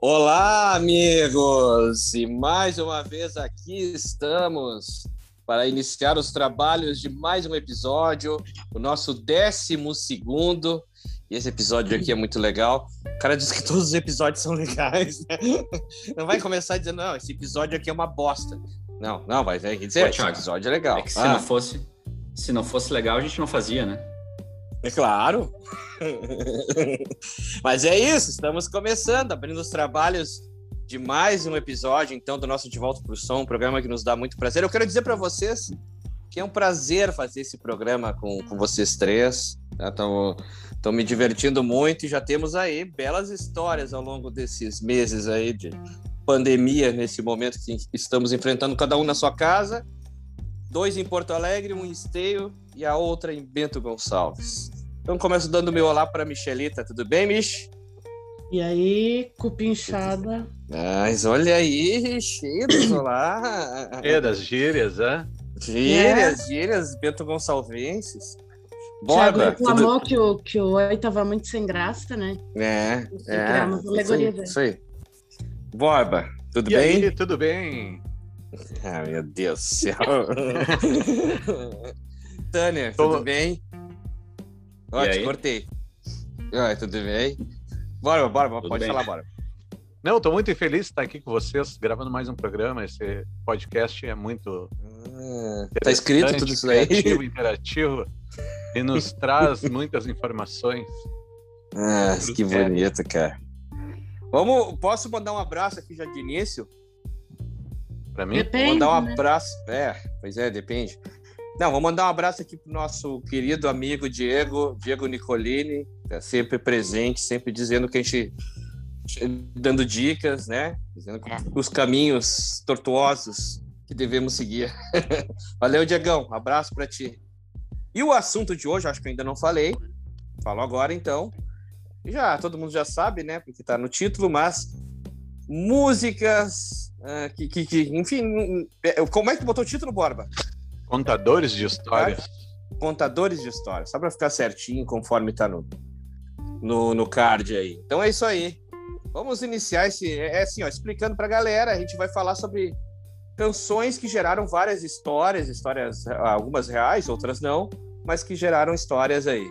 Olá, amigos! E mais uma vez aqui estamos para iniciar os trabalhos de mais um episódio, o nosso décimo segundo. E esse episódio aqui é muito legal. O cara diz que todos os episódios são legais, né? Não vai começar dizendo, não, esse episódio aqui é uma bosta. Não, não, vai dizer, Pô, esse episódio é legal. É que se ah. não fosse, se não fosse legal, a gente não fazia, né? É claro. Mas é isso, estamos começando, abrindo os trabalhos de mais um episódio, então, do nosso De Volta para o Som, um programa que nos dá muito prazer. Eu quero dizer para vocês que é um prazer fazer esse programa com, com vocês três. Estão tá? me divertindo muito e já temos aí belas histórias ao longo desses meses aí de pandemia, nesse momento que estamos enfrentando, cada um na sua casa, dois em Porto Alegre, um em Esteio e a outra em Bento Gonçalves. Então começo dando meu olá para Michelita, tudo bem, Mich? E aí, cupinchada. Mas olha aí, cheio dos olá. É, das gírias, é? Gírias, é. gírias Bento Gonçalvenses. Borba. Tiago reclamou tudo... que, o, que o Oi tava muito sem graça, né? É, é. Isso aí, isso aí. Borba, tudo e bem? Aí, tudo bem. Ah, meu Deus do céu. Tânia, Tô... tudo bem? Ó, te cortei. Oi, tudo bem? Bora, bora, tudo pode bem. falar, bora. Não, estou muito feliz de estar aqui com vocês, gravando mais um programa. Esse podcast é muito. Ah, tá escrito tudo isso aí? Interativo, interativo. E nos traz muitas informações. Ah, que bonito, cara. Vamos, posso mandar um abraço aqui já de início? Para mim? Depende, Vou mandar um né? abraço. É, pois é, depende. Não, vou mandar um abraço aqui pro nosso querido amigo Diego, Diego Nicolini, tá sempre presente, sempre dizendo que a gente dando dicas, né? Dizendo é. os caminhos tortuosos que devemos seguir. Valeu, Diegão. Abraço para ti. E o assunto de hoje, acho que ainda não falei. Falo agora então. Já todo mundo já sabe, né? Porque tá no título, mas músicas uh, que, que, que, enfim, é, como é que botou o título, Borba? Contadores de histórias. Contadores de histórias, só para ficar certinho conforme tá no, no, no card aí. Então é isso aí. Vamos iniciar esse. É, é assim, ó, explicando pra galera, a gente vai falar sobre canções que geraram várias histórias, histórias, algumas reais, outras não, mas que geraram histórias aí.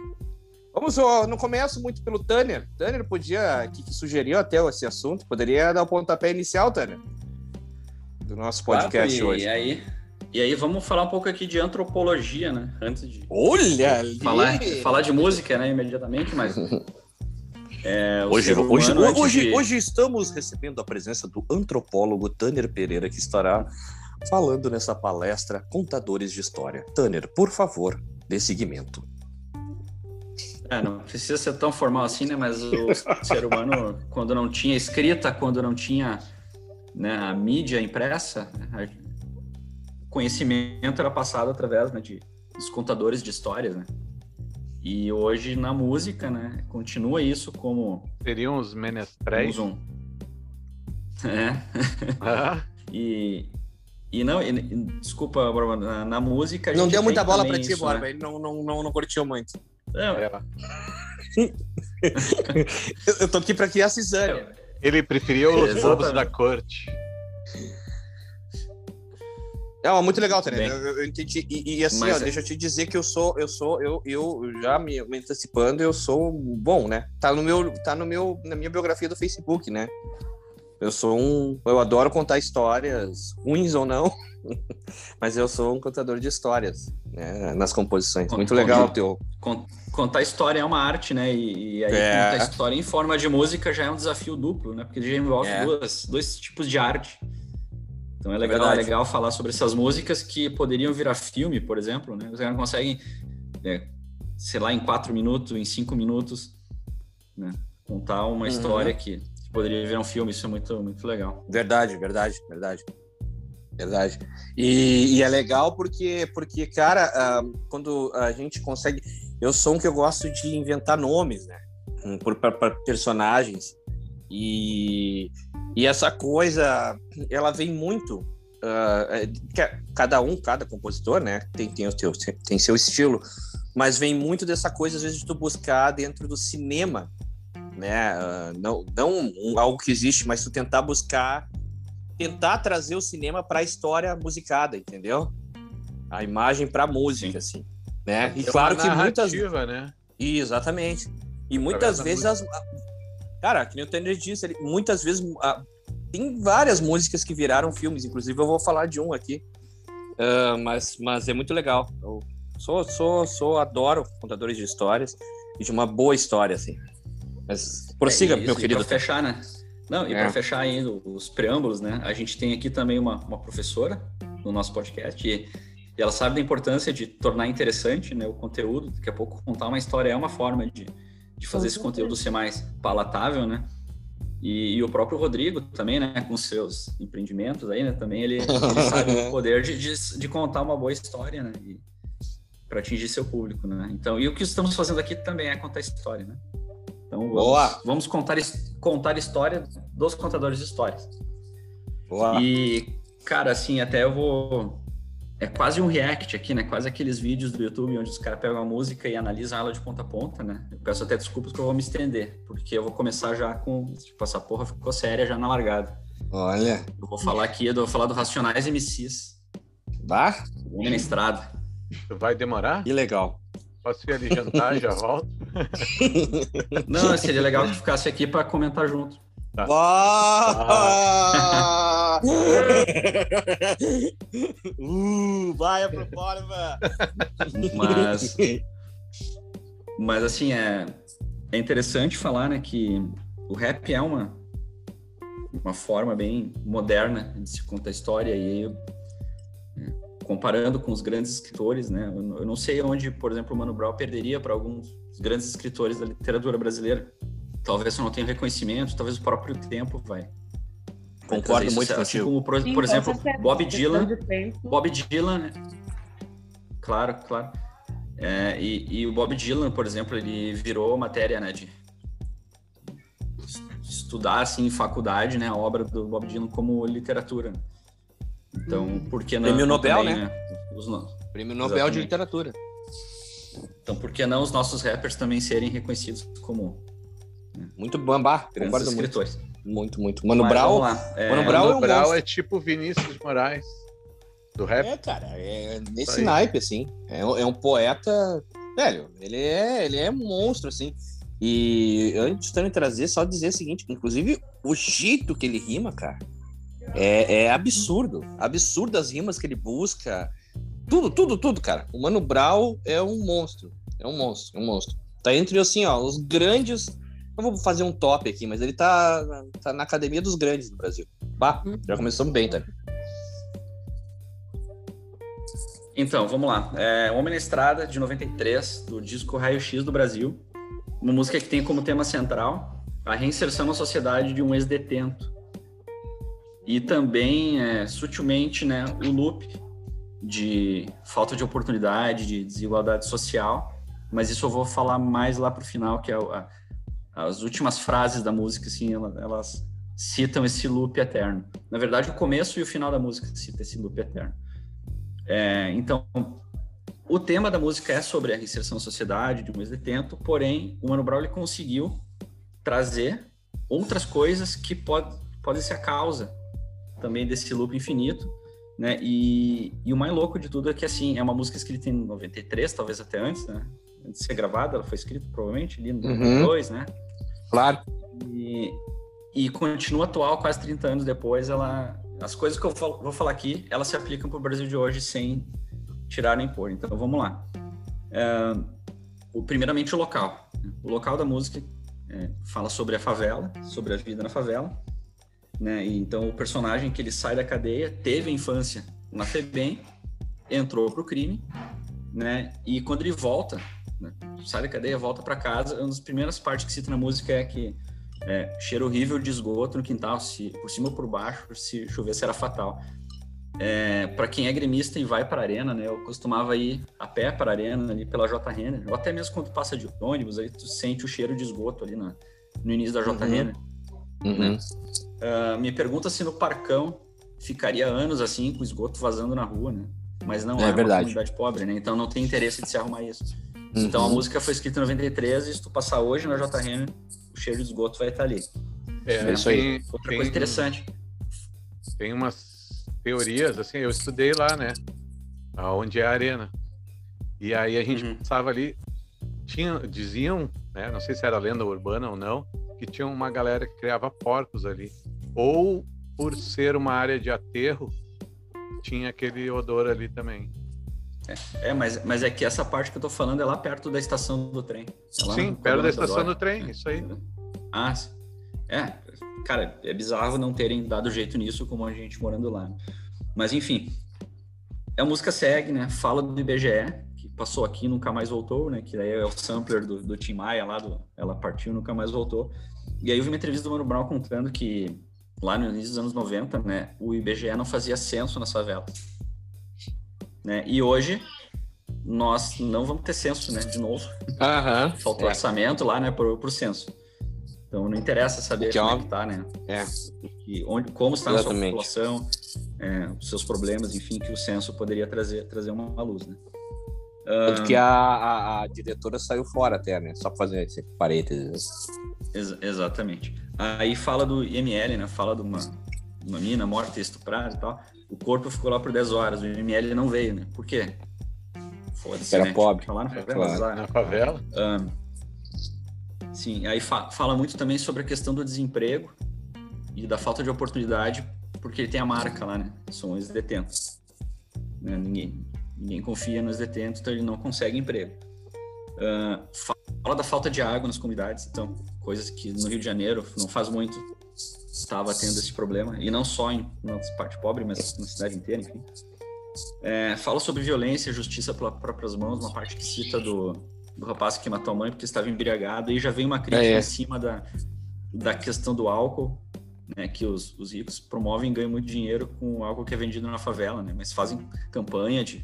Vamos no começo muito pelo Tanner. Tanner podia, que, que, sugeriu até esse assunto, poderia dar o pontapé inicial, Tanner, do nosso podcast claro, e, hoje. E aí, e aí vamos falar um pouco aqui de antropologia, né? Antes de Olha falar, falar de música, né? Imediatamente, mas é, hoje, hoje, hoje, de... hoje estamos recebendo a presença do antropólogo Tanner Pereira, que estará falando nessa palestra Contadores de História. Tanner, por favor, dê seguimento. É, não precisa ser tão formal assim, né? Mas o ser humano, quando não tinha escrita, quando não tinha né, a mídia impressa, o conhecimento era passado através né, de, dos contadores de histórias, né? E hoje na música, né, continua isso como... Seriam os menestréis? Um... É. Ah. e, e não, e, desculpa, na, na música... não deu muita bola para ti, isso, Borba, né? ele não, não, não, não curtiu muito. É. eu tô aqui para criar cisânia. Ele preferiu os lobos da corte. É muito legal, Tereza. Eu, eu, entendi. E, e assim, ó, é... deixa eu te dizer que eu sou, eu sou, eu, eu já me, me, antecipando, eu sou bom, né? Tá no meu, tá no meu, na minha biografia do Facebook, né? Eu sou um, eu adoro contar histórias, ruins ou não, mas eu sou um contador de histórias, né? Nas composições. Muito legal o teu. Contar história é uma arte, né? E, e aí é. contar história em forma de música já é um desafio duplo, né? Porque já envolve é. duas, dois tipos de arte. Então é legal, é legal falar sobre essas músicas que poderiam virar filme, por exemplo, né? Você não consegue, é, sei lá, em quatro minutos, em cinco minutos, né? Contar uma uhum. história que, que, poderia virar um filme. Isso é muito, muito legal. Verdade, verdade, verdade. Verdade. E, e é legal porque, porque cara, uh, quando a gente consegue. Eu sou um que eu gosto de inventar nomes, né? Para personagens. E, e essa coisa, ela vem muito. Uh, cada um, cada compositor, né, tem, tem, o teu, tem seu estilo, mas vem muito dessa coisa, às vezes, de tu buscar dentro do cinema né? Uh, não, não algo que existe, mas tu tentar buscar, tentar trazer o cinema para a história musicada, entendeu? A imagem para a música, Sim. assim, né? E é claro que muitas, né? Exatamente. E muitas vezes as, cara, que nem o Tanner disse, muitas vezes tem várias músicas que viraram filmes, inclusive eu vou falar de um aqui. Uh, mas, mas é muito legal. Eu sou, sou, sou, adoro contadores de histórias e de uma boa história, assim. Mas prossiga, é, meu querido. Para fechar, né? Não, e é. para fechar ainda os preâmbulos, né? A gente tem aqui também uma, uma professora no nosso podcast e, e ela sabe da importância de tornar interessante né, o conteúdo. Daqui a pouco contar uma história é uma forma de, de fazer esse conteúdo ser mais palatável, né? E, e, o próprio Rodrigo também, né, com seus empreendimentos aí, né, também ele, ele sabe o poder de, de, de, contar uma boa história, né, para atingir seu público, né. Então, e o que estamos fazendo aqui também é contar história, né. Então, vamos, Boa. vamos contar, contar história dos contadores de histórias. Boa. E, cara, assim, até eu vou é quase um react aqui, né? Quase aqueles vídeos do YouTube onde os caras pegam a música e analisam ela de ponta a ponta, né? Eu peço até desculpas que eu vou me estender, porque eu vou começar já com. Tipo, essa porra ficou séria já na largada. Olha. Eu vou falar aqui, eu vou falar do Racionais MCs. Bah? Na estrada. Vai demorar? Que legal. Posso ir ali jantar e já volto? Não, seria legal que ficasse aqui para comentar junto. Tá. Ah! uh, vai pro fora, Mas, mas assim, é, é interessante falar, né, que o rap é uma, uma forma bem moderna de se contar história e né, comparando com os grandes escritores, né, eu não sei onde, por exemplo, o Mano Brown perderia para alguns grandes escritores da literatura brasileira talvez eu não tenha reconhecimento, talvez o próprio tempo vai. Concordo muito assim, contigo. Como, por, Sim, por exemplo, Bob Dylan. Bob Dylan, né? claro, claro. É, e, e, o Bob Dylan, por exemplo, ele virou matéria, né, de estudar assim em faculdade, né, a obra do Bob Dylan como literatura. Então, por que não? Prêmio Nobel, também, né? né? Os, Prêmio Nobel Exatamente. de literatura. Então, por que não os nossos rappers também serem reconhecidos como muito bambá. Grandes escritores. Muito, muito. Mano Mas, Brown. É, Mano Brown, Mano é, um é tipo Vinícius de Moraes. Do rap. É, cara, é nesse naipe, assim. É, é um poeta. Velho, ele é, ele é monstro, assim. E antes de trazer, só dizer o seguinte: inclusive, o jeito que ele rima, cara, é, é absurdo. Absurdo as rimas que ele busca. Tudo, tudo, tudo, cara. O Mano Brown é um monstro. É um monstro, é um monstro. Tá entre, assim, ó, os grandes não vou fazer um top aqui, mas ele tá, tá na academia dos grandes do Brasil. Bah, já começamos bem, tá? Então, vamos lá. É Homem na Estrada, de 93, do disco Raio X do Brasil. Uma música que tem como tema central a reinserção na sociedade de um ex-detento. E também, é, sutilmente, né, o loop de falta de oportunidade, de desigualdade social. Mas isso eu vou falar mais lá para o final, que é a, as últimas frases da música, assim, elas citam esse loop eterno. Na verdade, o começo e o final da música citam esse loop eterno. É, então, o tema da música é sobre a reinserção na sociedade de um ex-detento, porém, o Mano Brown ele conseguiu trazer outras coisas que pode, podem ser a causa também desse loop infinito, né? E, e, o mais louco de tudo é que, assim, é uma música escrita em 93, talvez até antes, né? Antes de ser gravada, ela foi escrita provavelmente ali no uhum. 92, né? Claro. E, e continua atual quase 30 anos depois. Ela, as coisas que eu vou falar aqui, elas se aplicam para o Brasil de hoje sem tirar nem pôr. Então vamos lá. É, o, primeiramente o local. O local da música é, fala sobre a favela, sobre a vida na favela. Né? Então o personagem que ele sai da cadeia teve a infância na FEBEM, entrou para o crime, né? E quando ele volta né? Sai da cadeia, volta para casa. Uma das primeiras partes que cita na música é que é, cheiro horrível de esgoto no quintal, se por cima ou por baixo, se chover será fatal. É, para quem é gremista e vai para a arena, né? Eu costumava ir a pé para a arena ali pela J Renner, ou até mesmo quando passa de ônibus, aí tu sente o cheiro de esgoto ali na, no início da J uhum. Renner. Uhum. Uh, me pergunta se no Parcão ficaria anos assim com esgoto vazando na rua, né? Mas não é, é uma comunidade pobre, né? Então não tem interesse de se arrumar isso. Uhum. Então a música foi escrita em 93 e se tu passar hoje na JRN, o o cheiro de esgoto vai estar ali. É, é isso aí. Outra tem, coisa interessante. Tem umas teorias, assim, eu estudei lá, né? Onde é a arena. E aí a gente uhum. passava ali, tinha, diziam, né? Não sei se era lenda urbana ou não, que tinha uma galera que criava porcos ali. Ou por ser uma área de aterro, tinha aquele odor ali também. É, é, mas, mas é que essa parte que eu tô falando é lá perto da estação do trem. É Sim, perto da estação do trem, isso aí. Ah, é. Cara, é bizarro não terem dado jeito nisso como a gente morando lá. Mas enfim, a música segue, né? Fala do IBGE, que passou aqui e nunca mais voltou, né? Que daí é o sampler do, do Tim Maia lá, do, ela partiu e nunca mais voltou. E aí eu vi uma entrevista do Mano Brown contando que lá no início dos anos 90, né? O IBGE não fazia censo nas favelas né? E hoje nós não vamos ter censo, né? De novo. Uhum, Faltou é. orçamento lá, né? Pro, pro censo. Então não interessa saber que é como é que tá, né? É. E onde, como está Exatamente. a sua população, é, os seus problemas, enfim, que o censo poderia trazer, trazer uma luz, né? Tanto que a, a, a, diretora saiu fora até, né? Só para fazer esse parênteses. Ex exatamente. Aí fala do IML, né? Fala de uma, uma mina morta, estuprada e tal. O corpo ficou lá por 10 horas, o ML não veio, né? Por quê? Foda-se, Era né? pobre. Tá lá na favela. É, claro. Na favela. Um, sim, aí fa fala muito também sobre a questão do desemprego e da falta de oportunidade, porque ele tem a marca lá, né? São os detentos. Né? Ninguém, ninguém confia nos detentos, então ele não consegue emprego. Uh, fala da falta de água nas comunidades, então, coisas que no Rio de Janeiro não faz muito estava tendo esse problema, e não só em uma parte pobre, mas na cidade inteira, enfim. É, fala sobre violência e justiça pelas próprias mãos, uma parte que cita do, do rapaz que matou a mãe porque estava embriagado, e já vem uma crítica é, é. em cima da, da questão do álcool, né, que os, os ricos promovem e ganham muito dinheiro com o álcool que é vendido na favela, né, mas fazem campanha de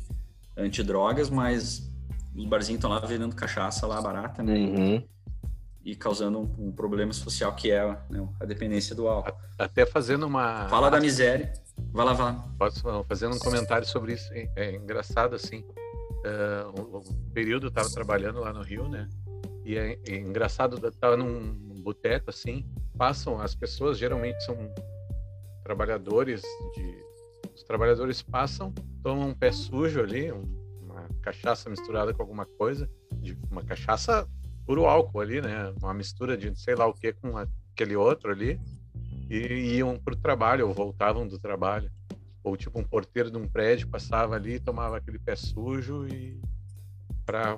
antidrogas, mas os barzinhos estão lá vendendo cachaça lá barata, né, uhum e causando um, um problema social que é né, a dependência do álcool. Até fazendo uma. Fala da miséria. Vai lá, vai lá. Posso fazendo um comentário sobre isso. É, é engraçado assim. Uh, um, um período eu estava trabalhando lá no Rio, né? E é, é engraçado, eu estava num boteco assim. Passam as pessoas, geralmente são trabalhadores de. Os trabalhadores passam, tomam um pé sujo ali, um, cachaça misturada com alguma coisa, de uma cachaça puro álcool ali, né? Uma mistura de sei lá o que com aquele outro ali. E iam para o trabalho, ou voltavam do trabalho. Ou tipo um porteiro de um prédio passava ali, tomava aquele pé sujo e para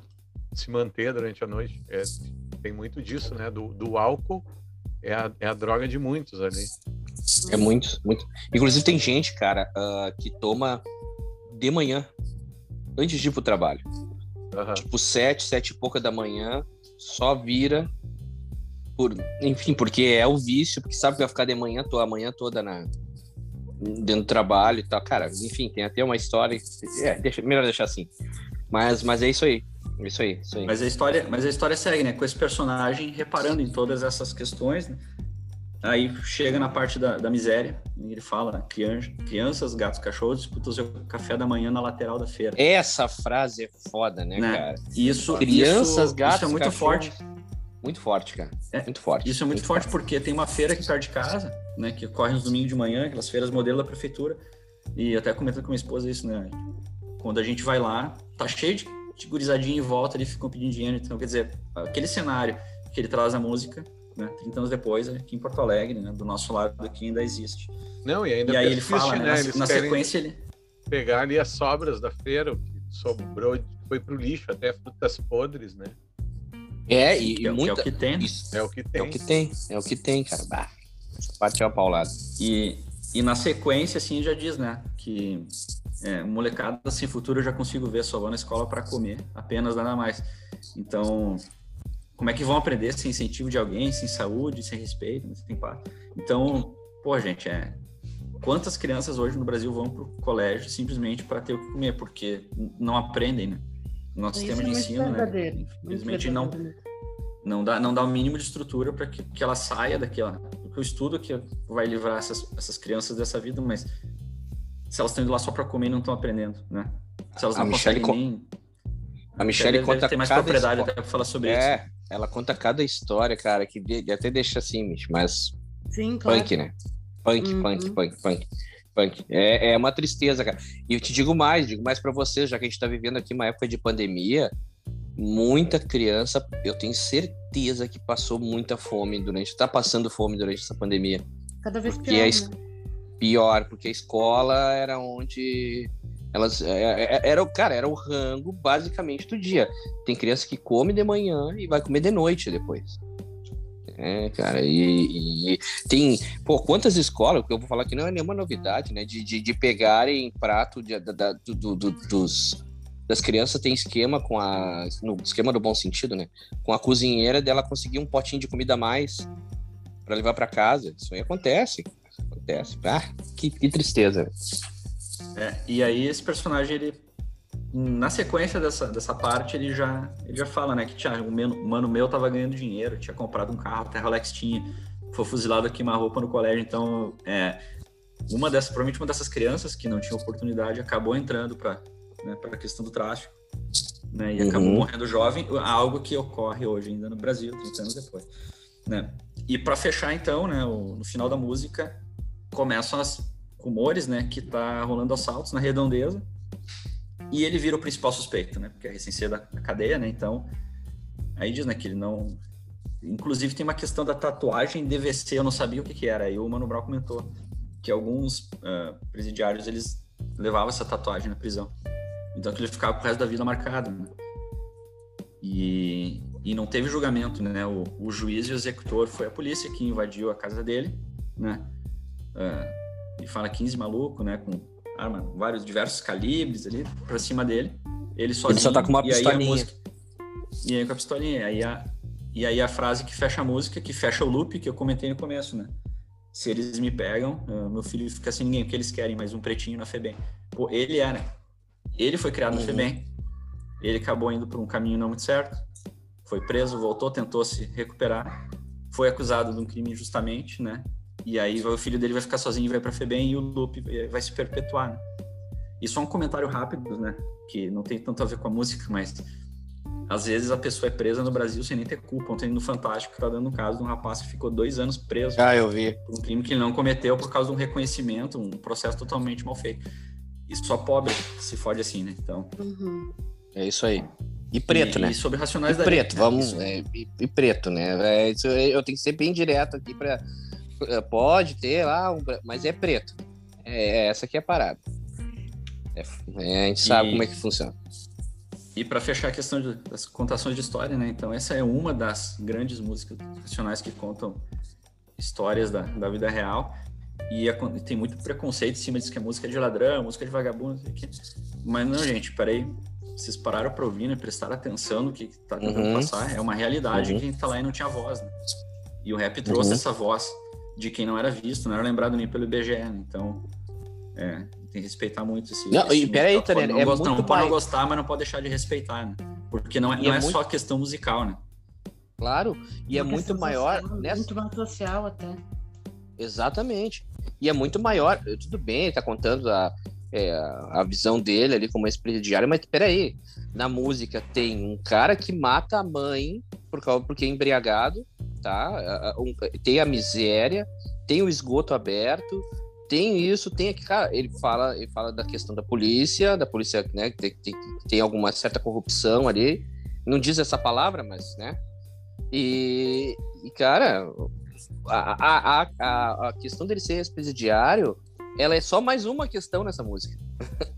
se manter durante a noite. É, tem muito disso, né? Do, do álcool é a, é a droga de muitos ali. É muito, muito. Inclusive tem gente, cara, uh, que toma de manhã, antes de ir pro trabalho. Uhum. Tipo, sete, sete e pouca da manhã, só vira por, enfim, porque é o vício, porque sabe que vai ficar de manhã, toda, a manhã toda na, dentro do trabalho e tal. Cara, enfim, tem até uma história. É, deixa, melhor deixar assim. Mas, mas é isso aí. É isso aí, isso aí. Mas a história, mas a história segue, né? Com esse personagem reparando em todas essas questões, né? Aí chega na parte da, da miséria, ele fala: crianças, gatos, cachorros disputam o seu café da manhã na lateral da feira. Essa frase é foda, né, né? cara? Isso, crianças, isso, gatos, isso é muito cachorros. forte. Muito forte, cara. É, muito forte. Isso é muito, muito forte, forte, porque tem uma feira aqui perto de casa, né? Que corre nos domingos de manhã, aquelas feiras modelo da prefeitura. E até comentando com minha esposa isso, né? Quando a gente vai lá, tá cheio de, de gurizadinha em volta, eles ficam pedindo dinheiro. Então, quer dizer, aquele cenário que ele traz a música né? 30 anos depois, aqui em Porto Alegre, né? do nosso lado aqui ainda existe. Não, e ainda e aí ele fala, né? na, na sequência ele pegar ali as sobras da feira, o que sobrou, foi pro lixo, até frutas podres, né? É, e, e é, muita... é o que tem. Né? é o que tem. É o que tem, é o que tem, cara. Bah, bate a paulada. E, e na sequência, assim, já diz, né, que é, molecada sem futuro eu já consigo ver, só vou na escola para comer, apenas nada mais. Então, como é que vão aprender sem incentivo de alguém, sem saúde, sem respeito, sem paz? Então, pô, gente, é quantas crianças hoje no Brasil vão para o colégio simplesmente para ter o que comer, porque não aprendem, né? O nosso Isso sistema é de ensino, né? Infelizmente não não dá não dá o mínimo de estrutura para que, que ela saia daquela. O estudo que vai livrar essas, essas crianças dessa vida, mas se elas estão indo lá só para comer e não estão aprendendo, né? Se elas não a conseguem nem a Michelle conta tem mais propriedade até para falar sobre é, isso. Ela conta cada história, cara, que até deixa assim, mas. Sim, claro. Punk, né? Punk, uhum. punk, punk, punk. Punk. É, é uma tristeza, cara. E eu te digo mais, digo mais para vocês, já que a gente tá vivendo aqui uma época de pandemia, muita criança, eu tenho certeza que passou muita fome durante, tá passando fome durante essa pandemia. Cada vez pior. É né? Pior, porque a escola era onde elas é, é, é, era cara, era o rango basicamente do dia. Tem criança que come de manhã e vai comer de noite depois. É, cara, e, e, tem, pô, quantas escolas, que eu vou falar aqui não é nenhuma novidade, né, de, de, de pegarem prato de, da, do, do, dos, das crianças, tem esquema com a, no esquema do bom sentido, né, com a cozinheira dela conseguir um potinho de comida a mais para levar para casa, isso aí acontece, acontece, ah, que, que tristeza, é, e aí esse personagem, ele, na sequência dessa, dessa parte, ele já, ele já fala, né, que tinha, um mano meu tava ganhando dinheiro, tinha comprado um carro, até Rolex tinha, foi fuzilado aqui uma roupa no colégio, então, é, uma dessas, provavelmente uma dessas crianças que não tinha oportunidade acabou entrando para né, a questão do tráfico, né, e uhum. acabou morrendo jovem, algo que ocorre hoje ainda no Brasil, 30 anos depois, né. E para fechar, então, né, o, no final da música, começam as rumores, né, que tá rolando assaltos na redondeza. E ele vira o principal suspeito, né? Porque é recém da, cadeia, né? Então, aí diz, né, que ele não. Inclusive, tem uma questão da tatuagem DVC, eu não sabia o que, que era. Aí o Mano Brown comentou que alguns uh, presidiários eles levavam essa tatuagem na prisão. Então, que ele ficava pro resto da vida marcado. Né? E, e não teve julgamento, né? O, o juiz e o executor foi a polícia que invadiu a casa dele, né? Uh, e fala 15 maluco, né? Com arma, vários diversos calibres ali pra cima dele. Ele sozinho. Ele só tá com uma pistolinha. Música, e aí com a pistolinha. Aí a, e aí a frase que fecha a música, que fecha o loop, que eu comentei no começo, né? Se eles me pegam, uh, meu filho fica sem ninguém, porque eles querem mais um pretinho na FEBEM. Pô, ele é, né? Ele foi criado uhum. na FEBEM. Ele acabou indo por um caminho não muito certo. Foi preso, voltou, tentou se recuperar. Foi acusado de um crime injustamente, né? E aí o filho dele vai ficar sozinho e vai para FEBEM e o loop vai se perpetuar. Né? E só um comentário rápido, né? Que não tem tanto a ver com a música, mas às vezes a pessoa é presa no Brasil sem nem ter culpa. Ontem no Fantástico tá dando um caso de um rapaz que ficou dois anos preso. Ah, eu vi. Por um crime que ele não cometeu por causa de um reconhecimento, um processo totalmente mal feito. E só pobre se fode assim, né? Então. Uhum. É isso aí. E preto, e, né? E sobre Racionais e da preto, vamos. É, e, e, preto, né? É, isso, eu tenho que ser bem direto aqui para é, pode ter lá, um, mas é preto. É, é, essa aqui é a parada. É, é, a gente sabe como é que funciona. E para fechar a questão de, das contações de história, né? Então, essa é uma das grandes músicas nacionais que contam histórias da, da vida real. E tem muito preconceito em cima disso que a música é de ladrão, música de vagabundo, mas não, gente, peraí. Vocês pararam para ouvir, né? Prestaram atenção no que está tentando uhum. passar. É uma realidade uhum. quem tá lá e não tinha voz, né? E o rap trouxe uhum. essa voz de quem não era visto, não era lembrado nem pelo IBGE, né? então é, tem que respeitar muito esse. Não, esse e peraí, Tânia, é muito não pode não gostar, mas não pode deixar de respeitar, né? Porque não é, não é, é muito... só questão musical, né? Claro, e é muito maior. Social, nessa... Muito mais social até. Exatamente. E é muito maior. Tudo bem, ele tá contando a, é, a visão dele ali como ex-presidiário, mas peraí, na música tem um cara que mata a mãe por causa, porque é embriagado, tá? Tem a miséria, tem o esgoto aberto, tem isso, tem aqui, cara, ele fala, ele fala da questão da polícia, da polícia, né, que tem, tem, tem alguma certa corrupção ali, não diz essa palavra, mas, né, e, e cara, a, a, a, a questão dele ser ex-presidiário, ela é só mais uma questão nessa música.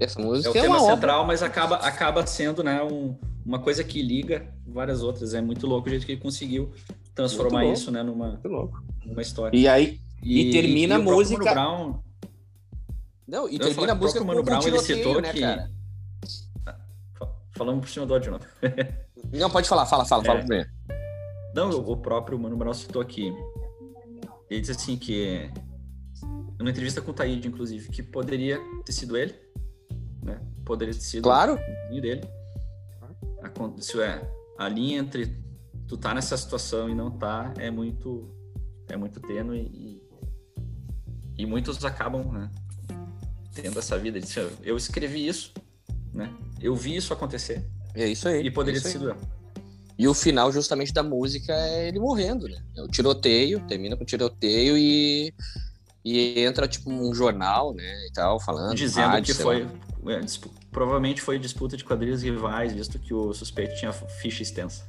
Essa música é, o é tema central, obra. mas acaba, acaba sendo, né, um, uma coisa que liga várias outras. É muito louco o jeito que ele conseguiu transformar isso, né, numa, numa história. E aí e, e termina e a música. Mano Brown... Não, e termina a música com Mano Brown, ele citou né, que cara? Falando por cima do ódio, não. não, pode falar, fala, fala, é. fala primeiro. Não, o próprio Mano Brown citou aqui. Ele disse assim que numa entrevista com o Taíde, inclusive, que poderia ter sido ele, né? Poderia ter sido claro. o dele isso é a linha entre tu tá nessa situação e não tá é muito é muito tênue e, e muitos acabam né, tendo essa vida de eu escrevi isso né eu vi isso acontecer é isso aí e poderia é ter sido eu E o final, justamente, da música é ele morrendo, né? É o tiroteio, termina com o tiroteio e, e entra, tipo, um jornal, né? E tal, falando. Dizendo rádio, que foi. É, provavelmente foi disputa de quadrilhas rivais, visto que o suspeito tinha ficha extensa.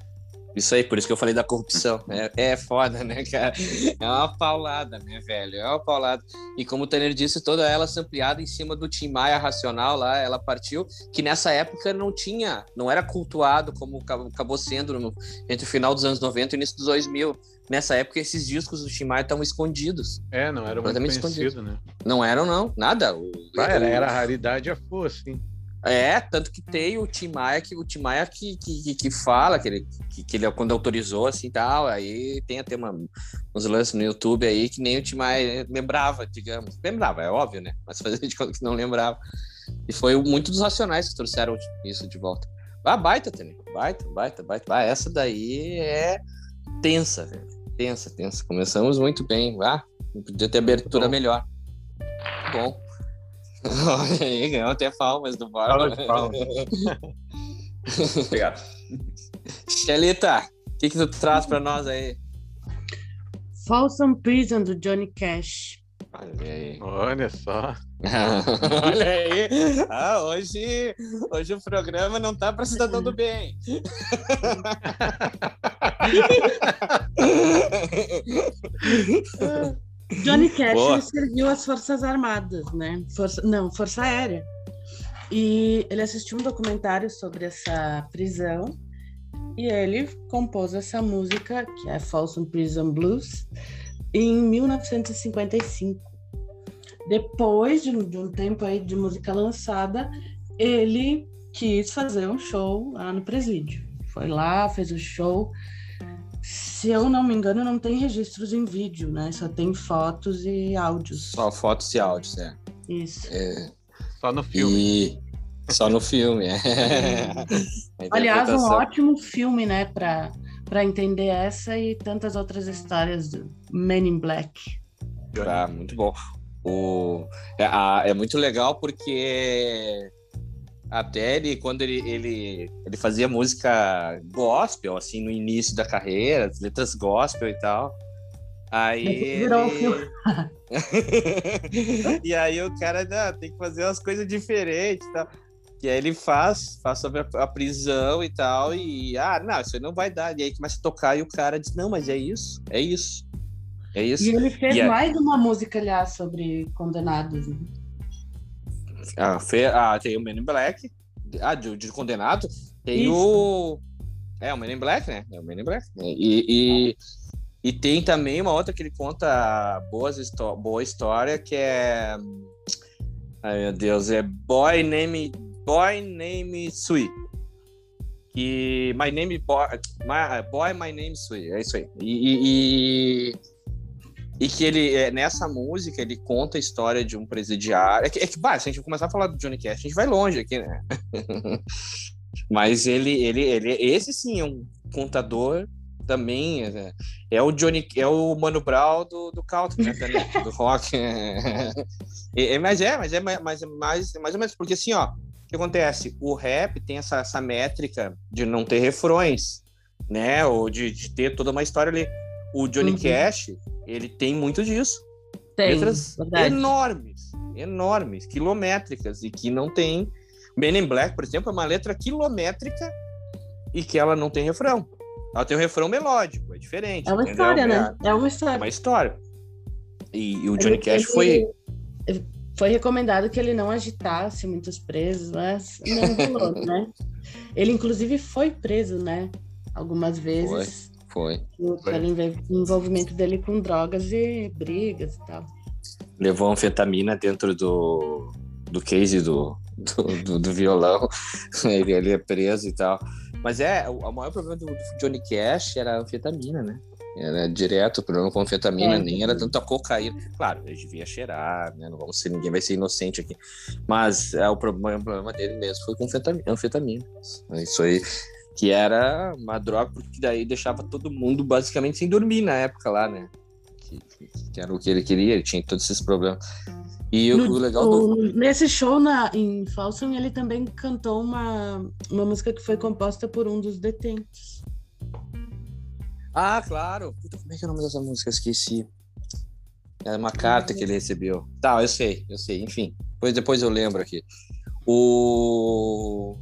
Isso aí, por isso que eu falei da corrupção. É, é foda, né, cara? É uma paulada, né, velho? É uma paulada. E como o Tanner disse, toda ela ampliada em cima do Tim Maia Racional lá, ela partiu, que nessa época não tinha, não era cultuado como acabou sendo no, entre o final dos anos 90 e início dos 2000. Nessa época, esses discos do Tim Maia estavam escondidos. É, não eram muito conhecidos, né? Não eram, não. Nada. O, era, era raridade a força, sim. É, tanto que tem o Tim Maia que o Tim Maia que, que, que fala que ele, que, que ele quando autorizou assim tal, aí tem até uma, uns lances no YouTube aí que nem o Tim Maia lembrava, digamos. Lembrava, é óbvio, né? Mas fazia de conta que não lembrava. E foi muito dos Racionais que trouxeram isso de volta. Ah, baita, Tânia. Baita, baita, baita. Ah, essa daí é tensa, velho. Tensa, tensa. Começamos muito bem. Ah, podia ter abertura melhor. Bom. Olha aí, ganhou até palmas do Borba. Obrigado. Xelita, o que, que tu traz pra nós aí? Folsom Prison, do Johnny Cash. Olha aí. Olha só. Olha aí. Ah, hoje, hoje o programa não tá para cidadão do bem. Johnny Cash Boa. serviu as Forças Armadas, né? Força, não, Força Aérea. E ele assistiu um documentário sobre essa prisão e ele compôs essa música, que é Folsom Prison Blues, em 1955. Depois de um, de um tempo aí de música lançada, ele quis fazer um show lá no presídio. Foi lá, fez o show se eu não me engano, não tem registros em vídeo, né? Só tem fotos e áudios. Só fotos e áudios, é. Isso. É... Só no filme. E... Só no filme, é. Aliás, um ótimo filme, né, para para entender essa e tantas outras histórias do Men in Black. Ah, muito bom. O... É, a, é muito legal porque até ele, quando ele, ele, ele fazia música gospel, assim, no início da carreira, letras gospel e tal. Aí ele... e aí o cara ah, tem que fazer umas coisas diferentes e tal. E aí ele faz, faz sobre a, a, prisão e tal, e ah, não, isso aí não vai dar. E aí começa a tocar e o cara diz, não, mas é isso, é isso. É isso. E ele fez e mais uma música, aliás, sobre condenados. Né? Ah, fe... ah, tem o Men in Black. Ah, de, de condenado. Tem Isso. o. É, o Men in Black, né? É o Men in Black. E, e, e tem também uma outra que ele conta boas boa história, que é. Ai, meu Deus, é Boy Name, Boy Name Sui. Que. My Name Boy. My, boy, My Name Sui. É isso aí. e, e e que ele, é, nessa música, ele conta a história de um presidiário. É que, é que bah, se a gente começar a falar do Johnny Cash, a gente vai longe aqui, né? Mas ele, ele, ele, esse sim é um contador também. É, é o Johnny, é o Mano Brown do, do country, né? do rock. É, é, mas é, mas é mais, mais, mais ou menos, porque assim, ó, que acontece? O rap tem essa, essa métrica de não ter refrões, né? Ou de, de ter toda uma história ali. O Johnny uhum. Cash, ele tem muito disso. Tem, Letras verdade. enormes, enormes, quilométricas, e que não tem. Men in Black, por exemplo, é uma letra quilométrica e que ela não tem refrão. Ela tem um refrão melódico, é diferente. É uma entendeu? história, né? É uma história. É uma história. E, e o Johnny ele, Cash foi. Foi recomendado que ele não agitasse muitos presos, mas não rolou, né? Ele, inclusive, foi preso, né? Algumas vezes. Foi. Foi. Pelo envolvimento dele com drogas e brigas e tal. Levou anfetamina dentro do, do case do, do, do, do violão. ele, ele é preso e tal. Mas é, o, o maior problema do, do, Johnny Cash era a anfetamina, né? Era direto o problema com anfetamina, é, nem era tanto a cocaína. Claro, ele devia cheirar, né? Não vamos ser, ninguém vai ser inocente aqui. Mas é, o, problema, o problema dele mesmo foi com anfetamina. Isso aí que era uma droga, porque daí deixava todo mundo basicamente sem dormir na época lá, né? Que, que, que era o que ele queria, ele tinha todos esses problemas. E no, o legal do... Nesse show na, em Folsom, ele também cantou uma, uma música que foi composta por um dos detentos. Ah, claro. Puta, como é que é o nome dessa música? Esqueci. É uma carta que ele recebeu. Tá, eu sei, eu sei. Enfim, depois, depois eu lembro aqui. O...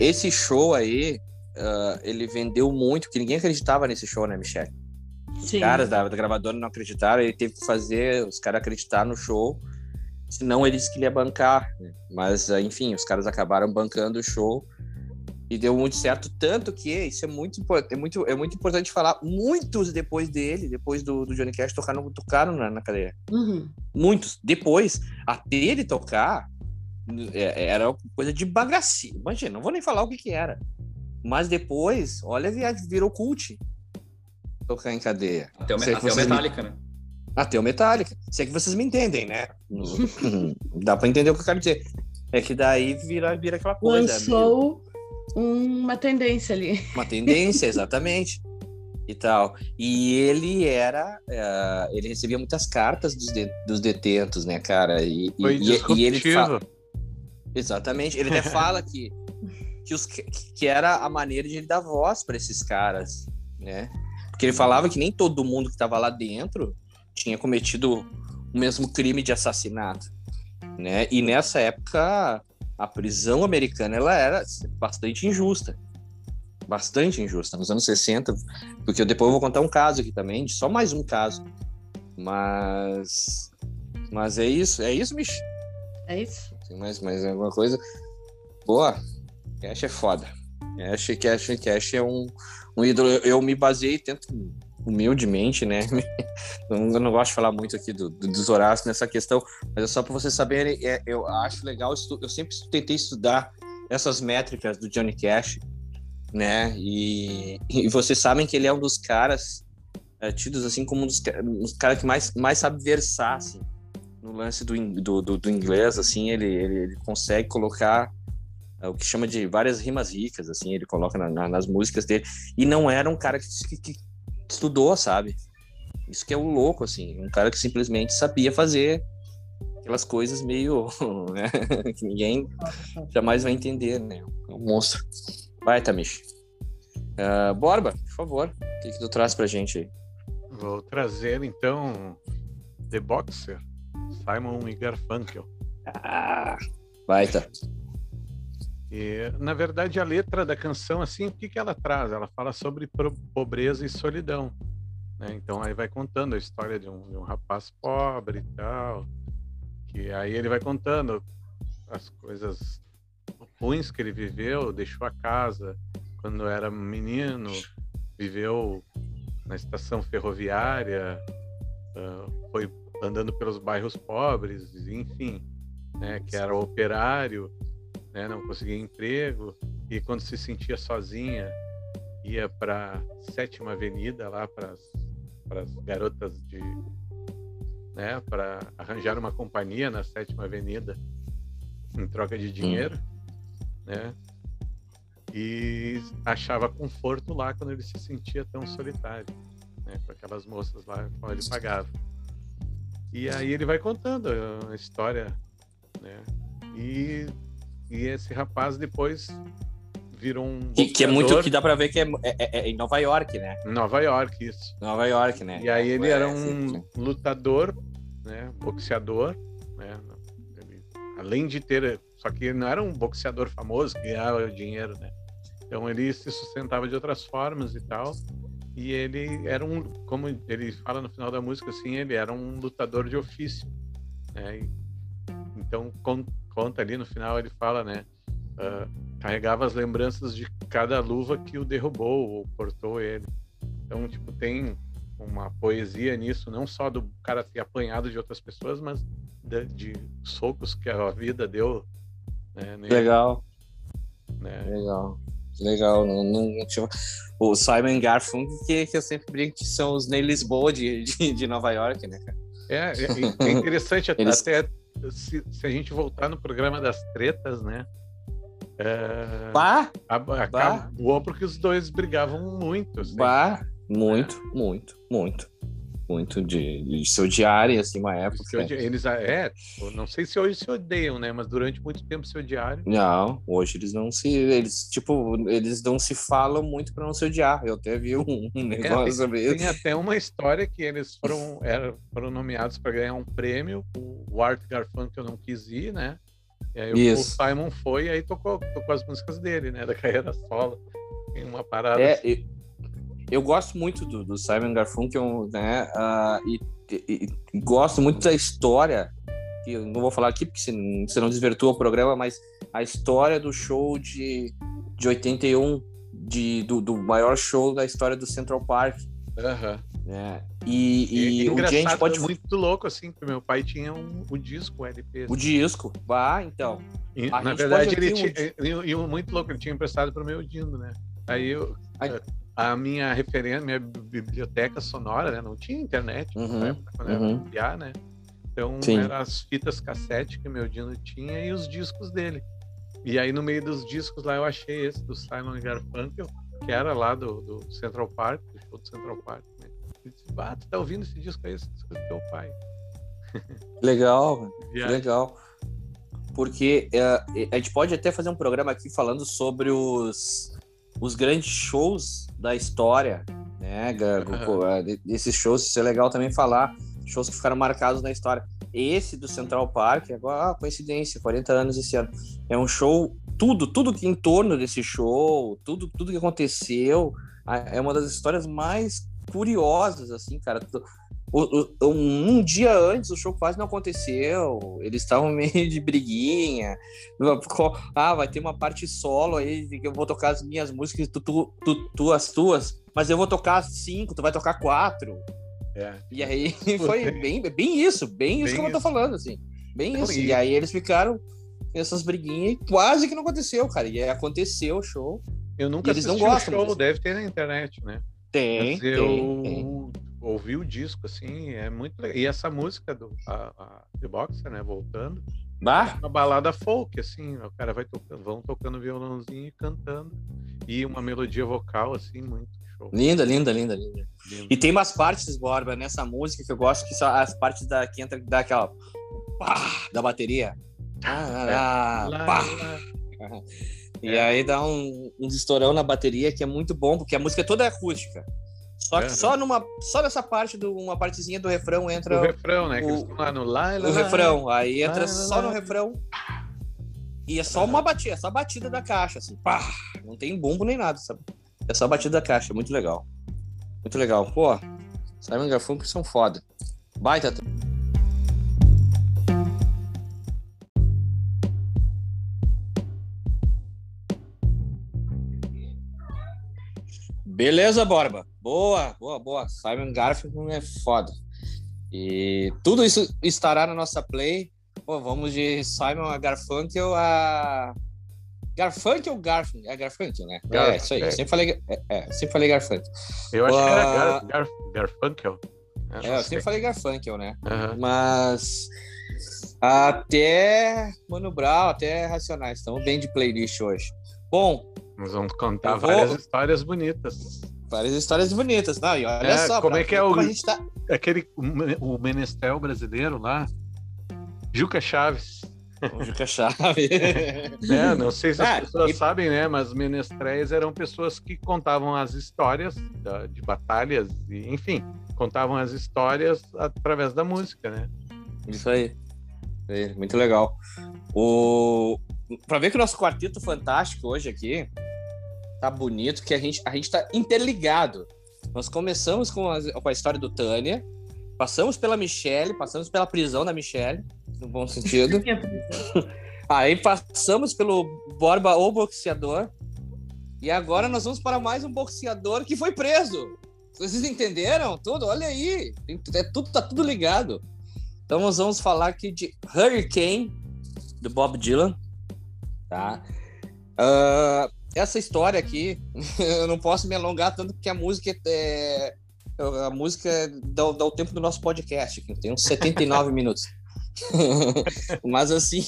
Esse show aí, uh, ele vendeu muito, que ninguém acreditava nesse show, né, Michelle? Os Sim. caras da, da gravadora não acreditaram, ele teve que fazer os caras acreditar no show, senão ele disse que ele ia bancar. Né? Mas, uh, enfim, os caras acabaram bancando o show e deu muito certo, tanto que isso é muito, é muito, é muito importante falar. Muitos depois dele, depois do, do Johnny Cash, tocaram, tocaram na, na cadeia. Uhum. Muitos. Depois, até ele tocar, é, era coisa de bagacinha. Imagina, não vou nem falar o que que era. Mas depois, olha, virou cult. Tocar em cadeia. Até o, até o Metallica, me... né? Até o Metallica. Se é que vocês me entendem, né? Dá pra entender o que eu quero dizer. É que daí vira, vira aquela coisa. Lançou uma tendência ali. Uma tendência, exatamente. e tal. E ele era. Uh, ele recebia muitas cartas dos, de, dos detentos, né, cara? E, Foi e, e ele fala. Exatamente. Ele até fala que, que, os, que era a maneira de ele dar voz para esses caras, né? Porque ele falava que nem todo mundo que estava lá dentro tinha cometido o mesmo crime de assassinato, né? E nessa época a prisão americana ela era bastante injusta. Bastante injusta. Nos anos 60, porque depois eu vou contar um caso aqui também, só mais um caso. Mas. Mas é isso, é isso, bicho. É isso. Tem mais, mais alguma coisa? Boa. Cash é foda. Cash, Cash, Cash é um, um ídolo. Eu me baseei, tento humildemente, né? Eu não gosto de falar muito aqui do, do, dos Horácios nessa questão, mas é só para vocês saberem, é, eu acho legal, eu sempre tentei estudar essas métricas do Johnny Cash, né? E, e vocês sabem que ele é um dos caras é, tidos assim como um dos, um dos caras que mais, mais sabe versar, assim, no lance do, do, do, do inglês, assim, ele, ele, ele consegue colocar é, o que chama de várias rimas ricas, assim, ele coloca na, na, nas músicas dele, e não era um cara que, que, estudou, sabe? Isso que é o louco, assim. Um cara que simplesmente sabia fazer aquelas coisas meio. Né? que ninguém jamais vai entender, né? É um monstro. Vai, Tamish. Uh, Borba, por favor, o que, que tu traz pra gente aí? Vou trazer, então, The Boxer, Simon e Garfunkel. Ah, vai, tá. E, na verdade, a letra da canção, assim, o que, que ela traz? Ela fala sobre pobreza e solidão. Né? Então, aí vai contando a história de um, de um rapaz pobre e tal. Que aí ele vai contando as coisas ruins que ele viveu, deixou a casa quando era menino, viveu na estação ferroviária, uh, foi andando pelos bairros pobres, enfim, né, que era operário né, não conseguia emprego e quando se sentia sozinha ia para sétima avenida lá para as garotas de né para arranjar uma companhia na sétima avenida em troca de dinheiro né e achava conforto lá quando ele se sentia tão solitário né com aquelas moças lá com ele pagava. E aí ele vai contando a história né e e esse rapaz depois virou um. Que, que, é muito que dá pra ver que é, é, é, é, em Nova York, né? Nova York, isso. Nova York, né? E aí ele era um lutador, né? Boxeador, né? Ele, além de ter. Só que ele não era um boxeador famoso que ganhava dinheiro, né? Então ele se sustentava de outras formas e tal. E ele era um, como ele fala no final da música, assim, ele era um lutador de ofício, né? E, então, com, conta ali no final, ele fala, né? Uh, carregava as lembranças de cada luva que o derrubou ou cortou ele. Então, tipo, tem uma poesia nisso, não só do cara ter apanhado de outras pessoas, mas de, de socos que a vida deu. Né, Legal. Né? Legal. Legal. Não, não, tinha... O Simon Garfunkel, que, que eu sempre brinco que são os Ney Lisboa de, de, de Nova York, né, cara? É, é, é interessante Eles... até se, se, a gente voltar no programa das tretas, né? É, bah, acabou bah. porque os dois brigavam muito. Assim. Bah, muito, muito, muito. Muito de, de se odiarem, assim, uma época. Eles, é, não sei se hoje se odeiam, né? Mas durante muito tempo se odiaram. Não, hoje eles não se, eles, tipo, eles não se falam muito para não se odiar. Eu até vi um, um é, negócio é, sobre isso. Tem até uma história que eles foram, eram, foram nomeados para ganhar um prêmio, o Art Garfunkel não quis ir, né? E aí isso. o Simon foi e aí tocou, tocou as músicas dele, né? Da carreira solo. Tem uma parada. É, assim eu gosto muito do, do Simon Garfunkel, né? Uh, e, e, e, gosto muito da história, que eu não vou falar aqui porque você não desvirtua o programa, mas a história do show de, de 81, de, do, do maior show da história do Central Park. Uhum. Né? E, e, é, o gente pode. muito louco, assim, porque meu pai tinha um, o disco, o LP. O disco, bah, então. E, na verdade, ele tinha. Um... E, muito louco, ele tinha emprestado para o meu Dino, né? Aí eu. Aí a minha referência, minha biblioteca sonora, né? Não tinha internet uhum, na época, quando uhum. eu era né? Então Sim. eram as fitas cassete que meu Dino tinha e os discos dele. E aí no meio dos discos lá eu achei esse do Simon Garfunkel, que era lá do, do Central Park, do show do Central Park. Né? Ele disse, ah, tu tá ouvindo esse disco aí, esse disco do teu pai. Legal, legal. Porque uh, a gente pode até fazer um programa aqui falando sobre os, os grandes shows da história, né? Uhum. Desses shows, isso é legal também falar. Shows que ficaram marcados na história. Esse do Central Park, agora, ah, coincidência, 40 anos esse ano. É um show, tudo, tudo que em torno desse show, tudo, tudo que aconteceu, é uma das histórias mais curiosas, assim, cara um dia antes o show quase não aconteceu, eles estavam meio de briguinha. Ah, vai ter uma parte solo aí que eu vou tocar as minhas músicas, tu, tu, tu, tu as tuas, mas eu vou tocar cinco, tu vai tocar quatro. É. E aí foi bem, bem isso, bem, bem isso que eu tô falando, assim. Bem isso. E aí eles ficaram essas briguinhas e quase que não aconteceu, cara. E aí aconteceu o show. Eu nunca eles não gostam show, deve ter na internet, né? Tem, tem, eu... tem ouvi o disco, assim, é muito legal. E essa música do a, a The Boxer, né, voltando, é uma balada folk, assim, o cara vai tocando, vão tocando violãozinho e cantando, e uma melodia vocal, assim, muito show. Linda, linda, linda, linda. linda. E tem umas partes, Borba, nessa música que eu gosto, que são as partes da, que entra, dá aquela pá, da bateria. Ah, pá. E aí dá um, um estourão na bateria que é muito bom, porque a música é toda acústica. Só que só numa só nessa parte do uma partezinha do refrão entra o refrão, né? O, que lá no lá, lá, o refrão, aí entra lá, só no refrão. E é só uma batida, é só a batida da caixa assim. Pá, não tem bumbo nem nada, sabe? É só a batida da caixa, muito legal. Muito legal. Pô, Simon Garfunkel são foda. Baita Beleza, Borba. Boa, boa, boa. Simon Garfunkel é foda. E tudo isso estará na nossa play. Pô, vamos de Simon a Garfunkel a. Garfunkel ou Garfunkel? É Garfunkel, né? Gar é, isso aí. É. Sempre, falei, é, é, sempre falei Garfunkel. Eu acho uh... que era Gar Gar Garfunkel. Eu é, eu sempre falei Garfunkel, né? Uhum. Mas até Mano Brown, até Racionais. Estamos bem de playlist hoje. Bom, nós vamos contar vou... várias histórias bonitas. Várias histórias bonitas. Não, e olha é, só. Como é que é o, tá... aquele, o menestrel brasileiro lá? Juca Chaves. O Juca Chaves. é, não sei se as ah, pessoas e... sabem, né? Mas menestréis eram pessoas que contavam as histórias da, de batalhas, e, enfim, contavam as histórias através da música, né? Isso aí. É, muito legal. O, para ver que o nosso quarteto fantástico hoje aqui tá bonito, que a gente, a gente tá interligado. Nós começamos com a, com a história do Tânia, passamos pela Michelle, passamos pela prisão da Michelle, no bom sentido. Aí passamos pelo Borba, o boxeador. E agora nós vamos para mais um boxeador que foi preso. Vocês entenderam tudo? Olha aí. É tudo, tá tudo ligado. Então nós vamos falar aqui de Hurricane, do Bob Dylan. Tá? Uh, essa história aqui, eu não posso me alongar tanto porque a música é. A música dá, dá o tempo do nosso podcast, que tem uns 79 minutos. mas assim,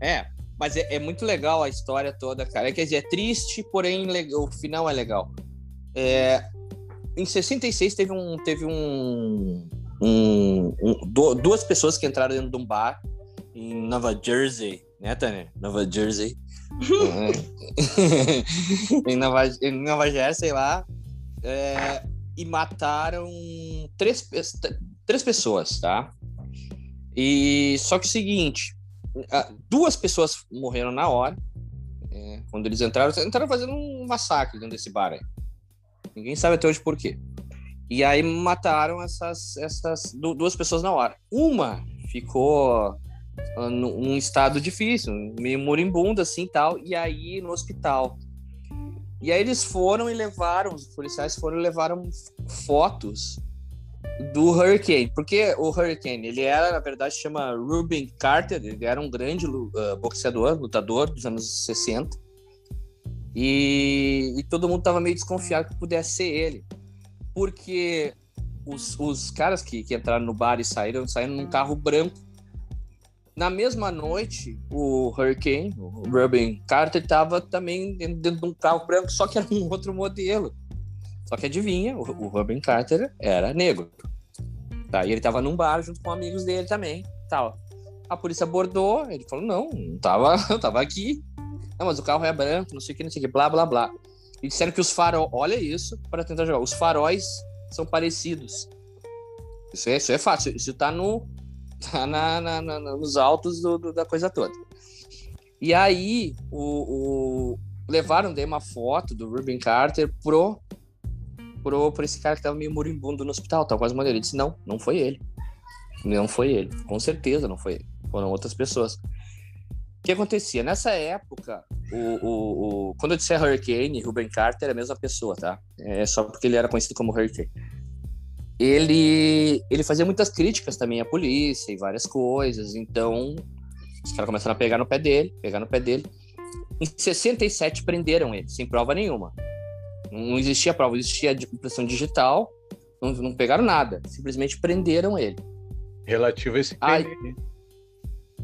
é, mas é, é, muito legal a história toda, cara. É, quer dizer, é triste, porém o final é legal. É, em 66 teve um. Teve um, um, um, duas pessoas que entraram dentro de um bar em Nova Jersey, né, Tânia? Nova Jersey. em, Nova, em Nova Jersey lá. É, e mataram três, três pessoas, tá? E só que o seguinte, duas pessoas morreram na hora. É, quando eles entraram, entraram fazendo um massacre dentro desse bar aí. Ninguém sabe até hoje por quê. E aí mataram essas, essas duas pessoas na hora. Uma ficou num estado difícil, meio moribunda assim tal, e aí no hospital. E aí eles foram e levaram, os policiais foram e levaram fotos do Hurricane, porque o Hurricane, ele era, na verdade, chama Ruben Carter, ele era um grande uh, boxeador, lutador dos anos 60, e, e todo mundo tava meio desconfiado que pudesse ser ele, porque os, os caras que, que entraram no bar e saíram, saíram num carro branco, na mesma noite, o Hurricane, o Ruben Carter, estava também dentro de um carro branco, só que era um outro modelo. Só que adivinha, o, o Carter era negro. Tá? E ele estava num bar junto com amigos dele também. Tal. A polícia abordou, ele falou: não, não tava, eu tava aqui. Não, mas o carro é branco, não sei o que, não sei o que, blá, blá, blá. E disseram que os faróis, olha isso, para tentar jogar, os faróis são parecidos. Isso é, isso é fácil, isso tá no, tá na, na, na, nos altos do, do, da coisa toda. E aí, o, o, levaram daí uma foto do Ruben Carter pro, pro, pro esse cara que tava meio moribundo no hospital, tal quase maneira. Ele disse, não, não foi ele. Não foi ele. Com certeza não foi ele. Foram outras pessoas. O que acontecia? Nessa época, o, o, o, quando eu disser Hurricane, Ruben Carter é a mesma pessoa, tá? É só porque ele era conhecido como Hurricane ele, ele fazia muitas críticas também à polícia e várias coisas. Então, os caras começaram a pegar no pé dele, pegar no pé dele. Em 67 prenderam ele, sem prova nenhuma. Não existia prova, existia impressão digital, não, não pegaram nada, simplesmente prenderam ele. Relativo a esse crime. Aí,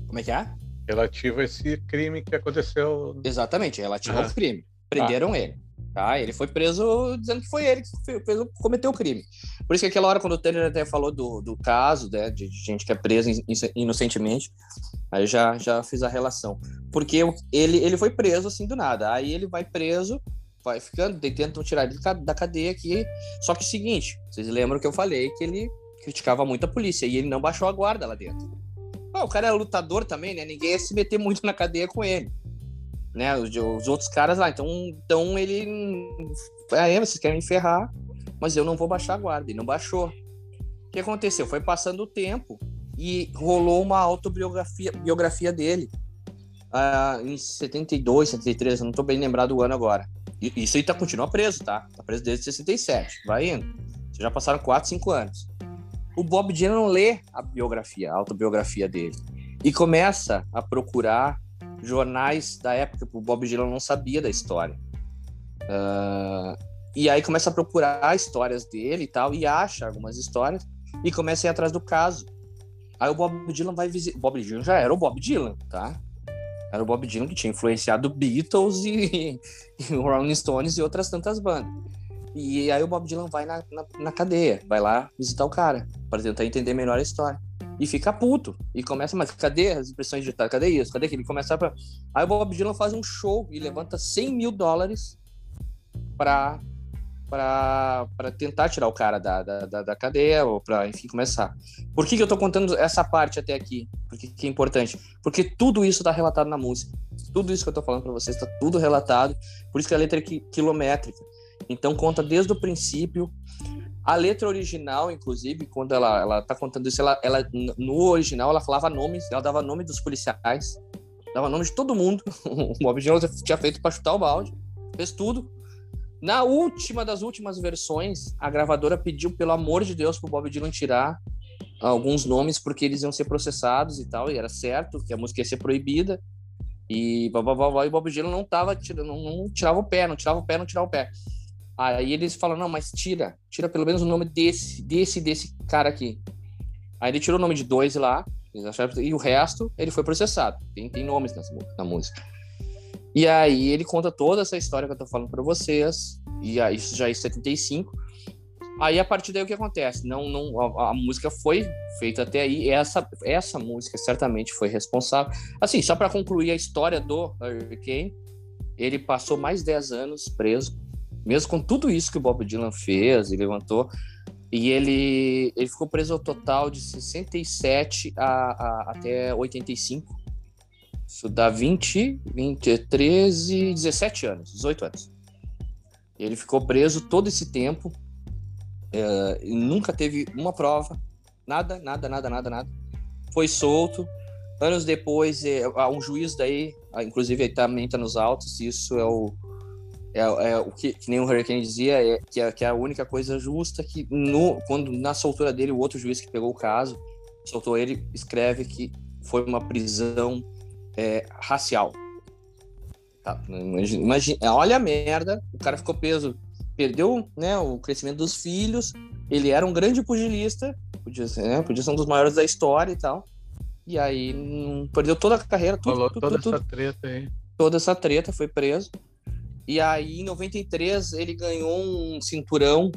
como é que é? Relativo a esse crime que aconteceu. Exatamente, relativo ao crime. Prenderam ah. ele. Tá? Ele foi preso dizendo que foi ele que fez, cometeu o crime. Por isso que aquela hora, quando o Tanner até falou do, do caso, né, de gente que é presa inocentemente, aí já, já fiz a relação. Porque ele, ele foi preso assim do nada. Aí ele vai preso, vai ficando, tentam tirar ele da cadeia aqui. Só que é o seguinte, vocês lembram que eu falei que ele criticava muito a polícia e ele não baixou a guarda lá dentro. Ah, o cara é lutador também, né? Ninguém ia se meter muito na cadeia com ele. Né? Os, os outros caras lá. Então, então ele. Aí, vocês querem me ferrar, mas eu não vou baixar a guarda. E não baixou. O que aconteceu? Foi passando o tempo e rolou uma autobiografia biografia dele uh, em 72, 73, eu não tô bem lembrado do ano agora. E, isso aí tá, continua preso, tá? Tá preso desde 67, vai indo. Já passaram 4, 5 anos. O Bob Dylan lê a biografia, a autobiografia dele, e começa a procurar jornais da época, o Bob Dylan não sabia da história. Uh, e aí começa a procurar histórias dele e tal, e acha algumas histórias, e começa a ir atrás do caso. Aí o Bob Dylan vai visitar. Bob Dylan já era o Bob Dylan, tá? Era o Bob Dylan que tinha influenciado Beatles e, e Rolling Stones e outras tantas bandas. E aí o Bob Dylan vai na, na, na cadeia, vai lá visitar o cara, para tentar entender melhor a história. E fica puto. E começa, mas cadê as impressões digitais? Cadê isso? Cadê aquilo? Ele começa pra... Aí o Bob Dylan faz um show e levanta 100 mil dólares para para tentar tirar o cara da, da, da cadeia ou para, enfim, começar. Por que, que eu tô contando essa parte até aqui? Porque que é importante? Porque tudo isso tá relatado na música. Tudo isso que eu tô falando para vocês tá tudo relatado. Por isso que a letra é quilométrica. Então conta desde o princípio. A letra original, inclusive, quando ela, ela tá contando isso, ela, ela, no original ela falava nomes, ela dava nome dos policiais, dava nome de todo mundo. o Bob Dylan tinha feito para chutar o balde, fez tudo. Na última das últimas versões, a gravadora pediu, pelo amor de Deus, pro Bob Dylan tirar alguns nomes porque eles iam ser processados e tal, e era certo que a música ia ser proibida. E blá, blá, blá, e o Bob Dylan não tava tirando, não, não tirava o pé, não tirava o pé, não tirava o pé. Aí eles falam, não, mas tira, tira pelo menos o nome desse, desse, desse cara aqui. Aí ele tirou o nome de dois lá, e o resto ele foi processado. Tem, tem nomes nessa, na música. E aí ele conta toda essa história que eu tô falando para vocês, e aí, isso já é 75. Aí a partir daí o que acontece? Não, não, a, a, música foi feita até aí. Essa, essa música certamente foi responsável. Assim, só para concluir a história do Hurricane, ele passou mais 10 anos preso, mesmo com tudo isso que o Bob Dylan fez e levantou. E ele, ele ficou preso ao total de 67 a, a, até 85. Isso dá 20, 20, 13, 17 anos, 18 anos. Ele ficou preso todo esse tempo, é, nunca teve uma prova, nada, nada, nada, nada, nada. Foi solto. Anos depois, é, um juiz daí, inclusive ele também está nos autos, isso é o, é, é, o que, que nem o Hurricane dizia, é que, é que é a única coisa justa que no, quando na soltura dele, o outro juiz que pegou o caso, soltou ele, escreve que foi uma prisão é, racial. Tá? Imagina, imagina, olha a merda, o cara ficou preso, perdeu né, o crescimento dos filhos, ele era um grande pugilista, podia ser, né, podia ser um dos maiores da história e tal, e aí hum, perdeu toda a carreira, tudo, Falou tudo, toda tudo, essa treta aí. Toda essa treta, foi preso. E aí, em 93, ele ganhou um cinturão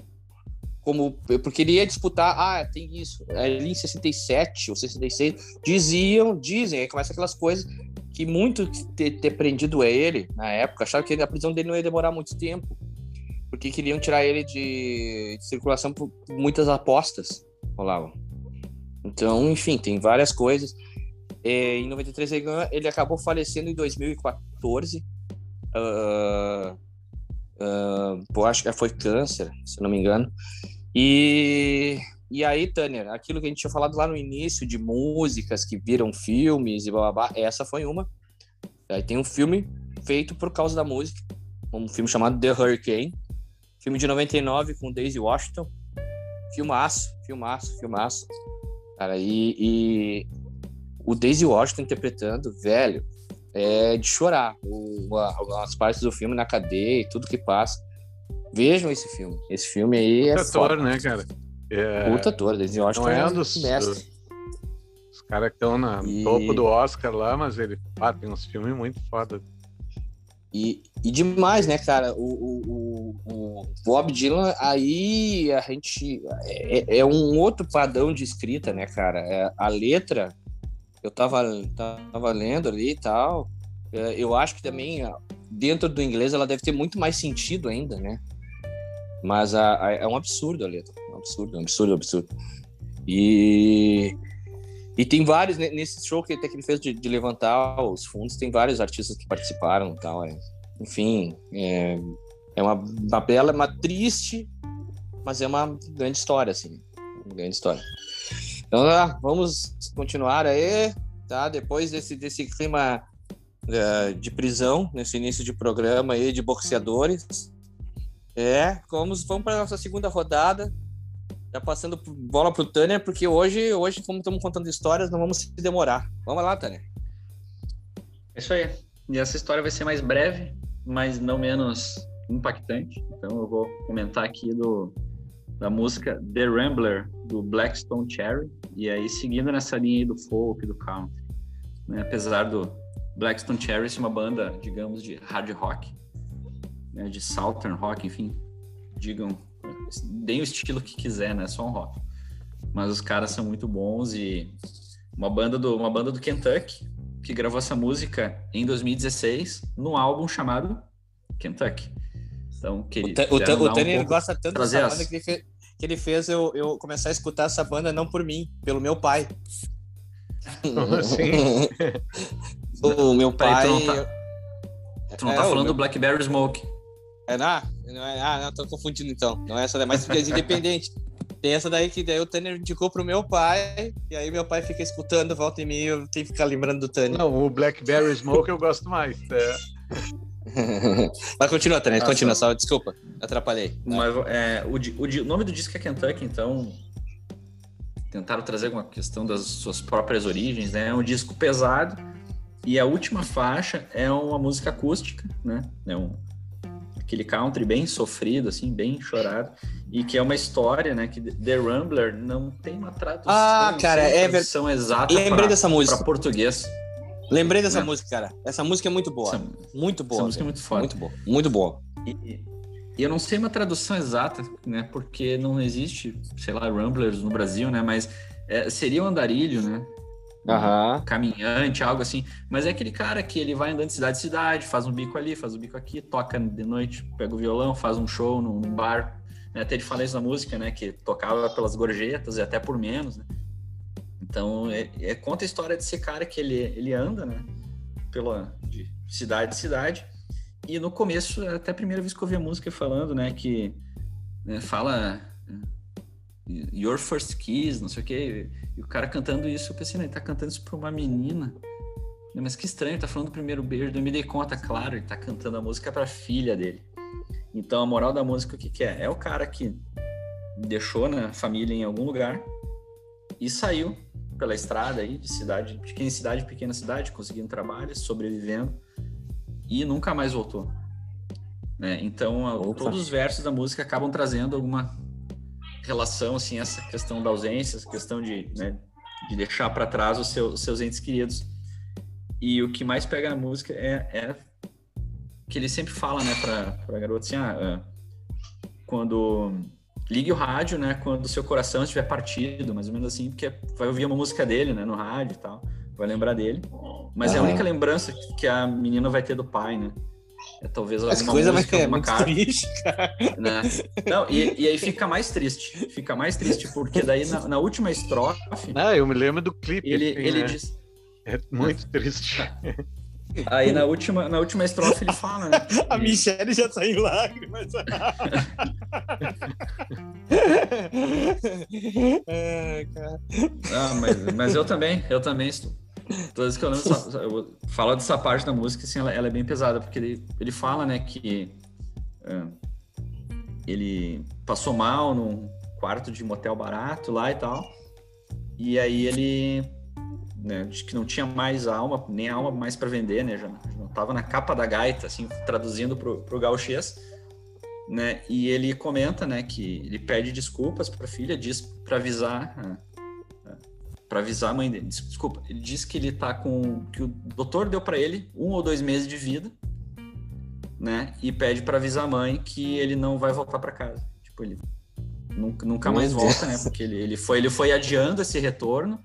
como porque ele ia disputar, ah, tem isso. Ali em 67 ou 66 diziam, dizem, aí começa aquelas coisas que muito ter, ter prendido ele na época, achavam que a prisão dele não ia demorar muito tempo, porque queriam tirar ele de, de circulação por muitas apostas rolavam. Então, enfim, tem várias coisas. É, em 93 ele, ele acabou falecendo em 2014 Uh, uh, acho que foi câncer, se não me engano. E, e aí, Tânia, aquilo que a gente tinha falado lá no início de músicas que viram filmes e blá, blá, blá essa foi uma. Aí tem um filme feito por causa da música, um filme chamado The Hurricane, filme de 99 com Daisy Washington. Filmaço, filmaço, filmaço. Cara, e, e o Daisy Washington interpretando, velho, é de chorar. O, a, as partes do filme na cadeia e tudo que passa. Vejam esse filme. Esse filme aí é. Puta ator, né, cara? É... Puta ator, eu acho Não que é, é um dos, mestre. Os caras que estão no e... topo do Oscar lá, mas ele ah, tem uns filmes muito foda. E, e demais, né, cara? O, o, o, Bob Dylan, aí a gente. É, é, um outro padrão de escrita, né, cara? É, a letra eu tava, tava lendo ali e tal. É, eu acho que também dentro do inglês ela deve ter muito mais sentido ainda, né? Mas a, a, é um absurdo a letra. É um absurdo, é um absurdo, um absurdo. E, e tem vários, nesse show que até que ele fez de, de levantar os fundos, tem vários artistas que participaram e tal. É, enfim, é, é uma, uma bela, uma triste, mas é uma grande história, assim. Uma grande história. Então, vamos continuar aí, tá? Depois desse, desse clima uh, de prisão, nesse início de programa aí de boxeadores. É, vamos, vamos para nossa segunda rodada. Já passando bola pro Tânia, porque hoje, hoje, como estamos contando histórias, não vamos se demorar. Vamos lá, Tânia. É isso aí. E essa história vai ser mais breve, mas não menos impactante. Então eu vou comentar aqui do da música The Rambler, do Blackstone Cherry, e aí seguindo nessa linha aí do folk, do country. Né? Apesar do Blackstone Cherry ser uma banda, digamos, de hard rock, né? de southern rock, enfim, digam, deem o estilo que quiser, né? Só um rock. Mas os caras são muito bons e uma banda do, uma banda do Kentucky que gravou essa música em 2016 num álbum chamado Kentucky. Então, que o, o, o um gosta tanto dessa banda que ele, fez, que ele fez eu, eu começar a escutar essa banda não por mim, pelo meu pai. Assim? o meu pai. tu não tá, tu não é, tá falando meu... do Blackberry Smoke. É, não, não é, ah, não, tô confundindo então. Não é essa daí, mas é independente. Tem essa daí que daí o Tanner indicou pro meu pai, e aí meu pai fica escutando, volta em mim, eu tenho que ficar lembrando do Tanner. Não, o Blackberry Smoke eu gosto mais. É. Mas continua, Tanner, continua, só desculpa, atrapalhei. Mas, é, o, o, o, nome do disco é Kentucky, então tentaram trazer alguma questão das suas próprias origens, né? É um disco pesado e a última faixa é uma música acústica, né? É um aquele country bem sofrido, assim, bem chorado, e que é uma história, né? Que The Rambler não tem uma tradução. Ah, cara, é tradução exata. Lembrei pra, dessa música para português. Lembrei dessa né? música, cara. Essa música é muito boa. Essa, muito boa. Essa música é muito foda. Muito boa. Muito boa. E, eu não sei uma tradução exata, né? Porque não existe, sei lá, Rumblers no Brasil, né? Mas é, seria um andarilho, né? Uhum. Caminhante, algo assim. Mas é aquele cara que ele vai andando de cidade em cidade, faz um bico ali, faz um bico aqui, toca de noite, pega o violão, faz um show num, num bar. Né? Até ele fala isso na música, né? Que tocava pelas gorjetas e até por menos, né? Então, é, é, conta a história desse cara que ele, ele anda, né? Pela de cidade em cidade. E no começo, até a primeira vez que eu ouvi a música falando, né? Que né, fala Your First Kiss, não sei o quê. E o cara cantando isso, eu pensei, né, ele tá cantando isso pra uma menina. Mas que estranho, tá falando do primeiro beijo. Eu me dei conta, claro, ele tá cantando a música pra filha dele. Então a moral da música, o que, que é? É o cara que deixou na né, família em algum lugar e saiu pela estrada aí, de cidade, pequena cidade, pequena cidade, conseguindo trabalho, sobrevivendo e nunca mais voltou. Né? Então, a, todos os versos da música acabam trazendo alguma relação, assim, essa questão da ausência, essa questão de, né, de deixar para trás os, seu, os, seus entes queridos. E o que mais pega na música é, é que ele sempre fala, né, para a garota assim, ah, ah, quando ligue o rádio, né, quando o seu coração estiver partido, mais ou menos assim, porque vai ouvir uma música dele, né, no rádio e tal, vai lembrar dele. Mas uhum. é a única lembrança que a menina vai ter do pai, né? É, talvez As coisas vai ser muito carta, triste, cara. Né? Não, e, e, aí fica mais triste. Fica mais triste, porque daí na, na última estrofe. Ah, eu me lembro do clipe. Ele, assim, ele né? diz. É muito triste. Aí na última, na última estrofe ele fala, né? A Michelle já saiu em lágrimas. é, ah, mas, mas eu também, eu também estou. Todas que eu lembro, eu falo dessa parte da música, assim, ela, ela, é bem pesada, porque ele, ele fala, né, que uh, ele passou mal num quarto de motel barato lá e tal, e aí ele né, que não tinha mais alma, nem alma mais para vender, né, já, já tava na capa da gaita, assim, traduzindo pro, pro gauchês, né, e ele comenta, né, que ele pede desculpas para a filha, diz para avisar uh, para avisar a mãe dele. Desculpa, ele disse que ele tá com que o doutor deu para ele um ou dois meses de vida, né? E pede para avisar a mãe que ele não vai voltar para casa. Tipo, ele nunca, nunca mais volta, né? Porque ele, ele foi ele foi adiando esse retorno,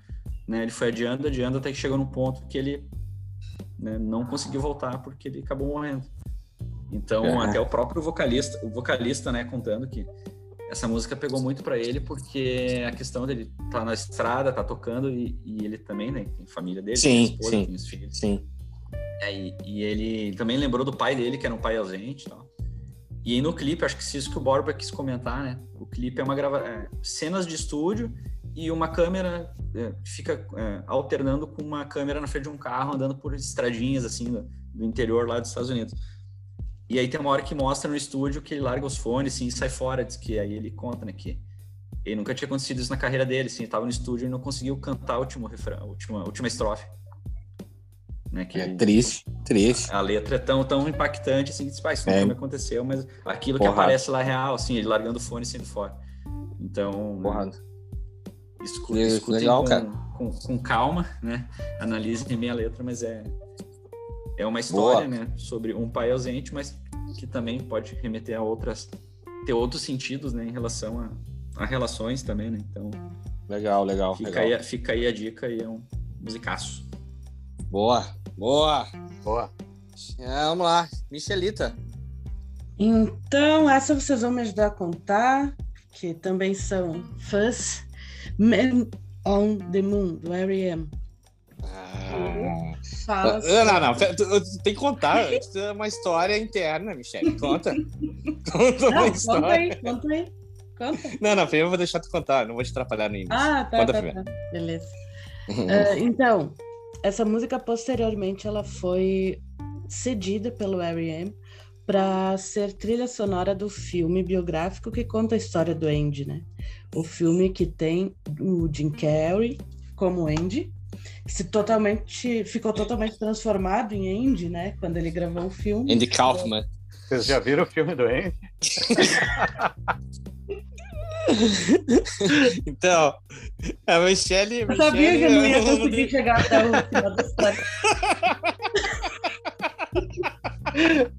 né? Ele foi adiando, adiando até que chegou num ponto que ele né, não conseguiu voltar porque ele acabou morrendo. Então, é. até o próprio vocalista, o vocalista, né, contando que essa música pegou muito para ele porque a questão dele tá na estrada, tá tocando e, e ele também, né? Tem família dele, sim, tem esposa, sim, tem os filhos. Sim. É, e, e, ele também lembrou do pai dele, que era um pai ausente e tal. E aí no clipe, acho que isso que o Borba quis comentar, né? O clipe é uma grava é, cenas de estúdio e uma câmera é, fica é, alternando com uma câmera na frente de um carro andando por estradinhas assim do, do interior lá dos Estados Unidos. E aí tem uma hora que mostra no estúdio que ele larga os fones assim, e sai fora, diz que aí ele conta, né, que ele nunca tinha acontecido isso na carreira dele, assim, estava no estúdio e não conseguiu cantar a última refrão, a última, a última estrofe. Né, que é triste, triste. A letra é tão, tão impactante, assim, que diz, ah, isso nunca é. me aconteceu, mas aquilo que aparece lá é real, assim, ele largando o fone e saindo fora. Então, Porrado. Escutem, escutem Legal, com, com, com, calma, né, analisem bem a letra, mas é, é uma história, Boa. né, sobre um pai ausente, mas que também pode remeter a outras, ter outros sentidos, né, em relação a, a relações também, né? Então. Legal, legal. Fica, legal. Aí, fica aí a dica e é um musicaço. Boa, boa, boa. É, vamos lá, Michelita. Então, essa vocês vão me ajudar a contar, que também são fãs. Men on the Moon, do R.E.M. Ah. Fala assim. Não, não, tem que contar. é uma história interna, Michelle. Conta. Conta uma história. Conta aí, conta aí. Conta. Não, não, primeiro eu vou deixar tu contar, não vou te atrapalhar no início. Ah, tá, Conta tá, tá. Beleza. uh, então, essa música posteriormente ela foi cedida pelo R.E.M. para ser trilha sonora do filme biográfico que conta a história do Andy, né? O filme que tem o Jim Carrey como Andy se totalmente ficou totalmente transformado em Andy, né? Quando ele gravou o filme. Andy Kaufman. Vocês já viram o filme do Andy? então, a Michelle. Eu sabia Michelle, que eu não ia conseguir chegar até o final da história.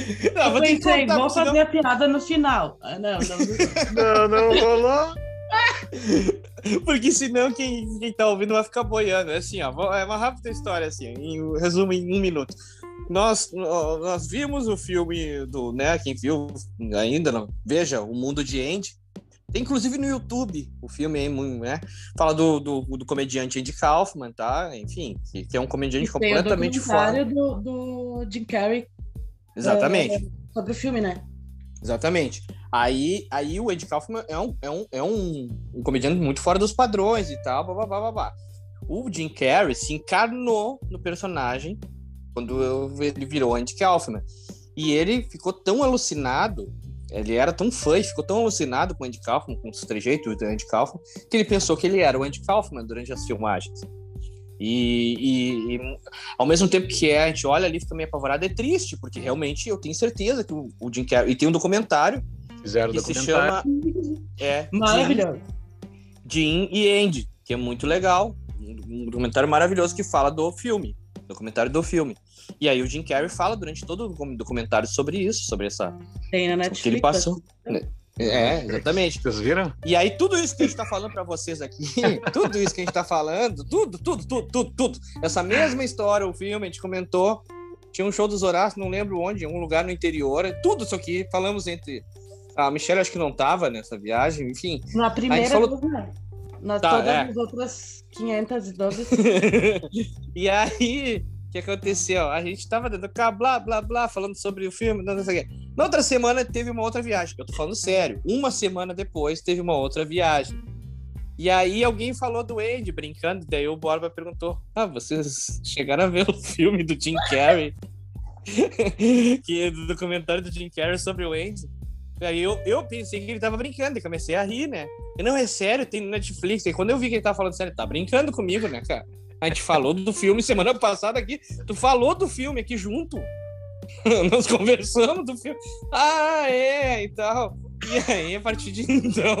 Não, eu vou pensei, contar, vou fazer senão... a piada no final. Ah, não, não, não, não rolou. Porque senão quem, quem tá ouvindo vai ficar boiando. É assim, ó, é uma rápida história, assim, em resumo em um minuto. Nós, nós vimos o filme do, né, quem viu ainda, não, veja, O Mundo de Andy. Tem inclusive no YouTube o filme, né? Fala do, do, do comediante Andy Kaufman, tá? Enfim, que, que é um comediante e completamente fora. do, do Jim Carrey. Exatamente. É, sobre o filme, né? Exatamente. Aí, aí o Andy Kaufman é, um, é, um, é um, um comediante muito fora dos padrões e tal, blá, blá, blá, blá, blá. O Jim Carrey se encarnou no personagem quando ele virou Andy Kaufman. E ele ficou tão alucinado, ele era tão fã e ficou tão alucinado com o Andy Kaufman, com os trejeitos do Andy Kaufman, que ele pensou que ele era o Andy Kaufman durante as filmagens. E, e, e, ao mesmo tempo que é, a gente olha ali, fica meio apavorado, é triste, porque realmente eu tenho certeza que o, o Jim Carrey. E tem um documentário Fizeram que se chama. É, Maravilhoso. Jim, Jim e Andy, que é muito legal. Um documentário maravilhoso que fala do filme. Documentário do filme. E aí o Jim Carrey fala durante todo o documentário sobre isso, sobre essa. Tem na Netflix. O que ele passou. É, exatamente. Vocês viram? E aí, tudo isso que a gente tá falando para vocês aqui, tudo isso que a gente tá falando, tudo, tudo, tudo, tudo, tudo. Essa mesma história, o filme, a gente comentou. Tinha um show dos Horácios, não lembro onde, em um lugar no interior. Tudo isso aqui, falamos entre. A Michelle acho que não tava nessa viagem, enfim. Na primeira, falou... Nas tá, todas é. as outras 512. e aí, que aconteceu? A gente tava dando cá, blá, blá, blá, falando sobre o filme, não sei o quê. Na outra semana teve uma outra viagem. Eu tô falando sério. Uma semana depois teve uma outra viagem. E aí alguém falou do Andy brincando, daí o Borba perguntou: Ah, vocês chegaram a ver o filme do Jim Carrey? que é do documentário do Jim Carrey sobre o Andy. Aí eu, eu pensei que ele tava brincando e comecei a rir, né? Não, é sério, tem no Netflix. E quando eu vi que ele tava falando sério, tá brincando comigo, né, cara? A gente falou do filme semana passada aqui. Tu falou do filme aqui junto. Nós conversamos do filme. Ah, é, e tal. E aí, a partir de então,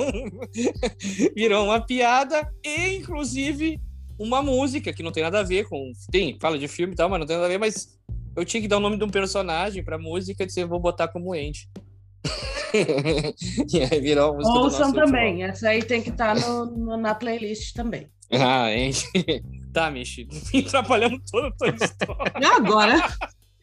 virou uma piada e, inclusive, uma música que não tem nada a ver com. Tem, fala de filme e tal, mas não tem nada a ver, mas eu tinha que dar o nome de um personagem pra música e dizer, vou botar como Andy. e aí virou a música Ouçam também, essa aí tem que estar tá na playlist também. Ah, Andy. Tá, Michi, atrapalhamos toda a tua história. E agora?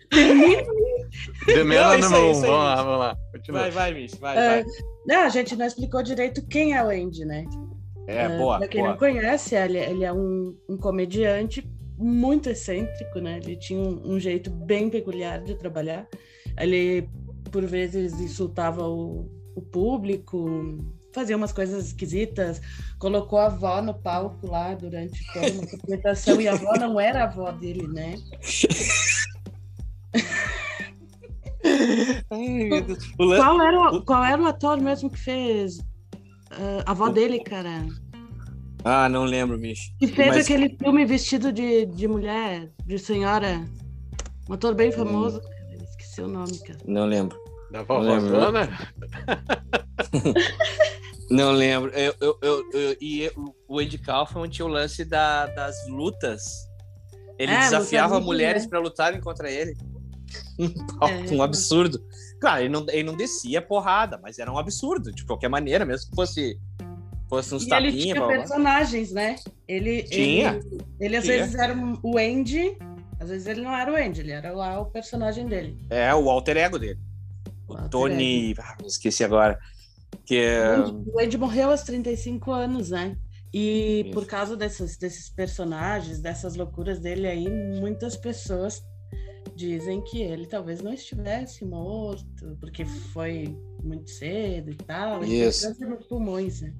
Demela no vamos lá, vamos lá. Continua. Vai, vai, Michi, vai, é, vai. Não, a gente não explicou direito quem é o Andy, né? É, é boa. Pra quem boa. não conhece, ele, ele é um, um, comediante muito excêntrico, né? Ele tinha um, um jeito bem peculiar de trabalhar. Ele, por vezes, insultava o, o público, fazia umas coisas esquisitas, colocou a avó no palco lá durante toda uma apresentação e a avó não era a avó dele, né? Ai, qual, era, o, qual era o ator mesmo que fez uh, a avó dele, cara? Ah, não lembro, bicho. Que fez Mas... aquele filme vestido de, de mulher, de senhora. Um ator bem famoso. Hum. Esqueci o nome, cara. Não lembro. Da vovózona? Não lembro. Eu, eu, eu, eu, e o Andy Kaufman tinha o lance da, das lutas. Ele é, desafiava mulheres para lutarem contra ele. É. um absurdo. Claro, ele não, ele não descia porrada, mas era um absurdo, de qualquer maneira, mesmo que fosse, fosse uns tapinhos. Ele tinha personagens, né? Ele, tinha. Ele, ele às tinha. vezes era o Andy, às vezes ele não era o Andy, ele era lá o personagem dele. É, o alter ego dele. O, o Tony. Ah, esqueci agora. Que é... O Andy morreu aos 35 anos, né? E Isso. por causa desses, desses personagens, dessas loucuras dele aí, muitas pessoas dizem que ele talvez não estivesse morto, porque foi muito cedo e tal. Isso. Ele nos pulmões, né?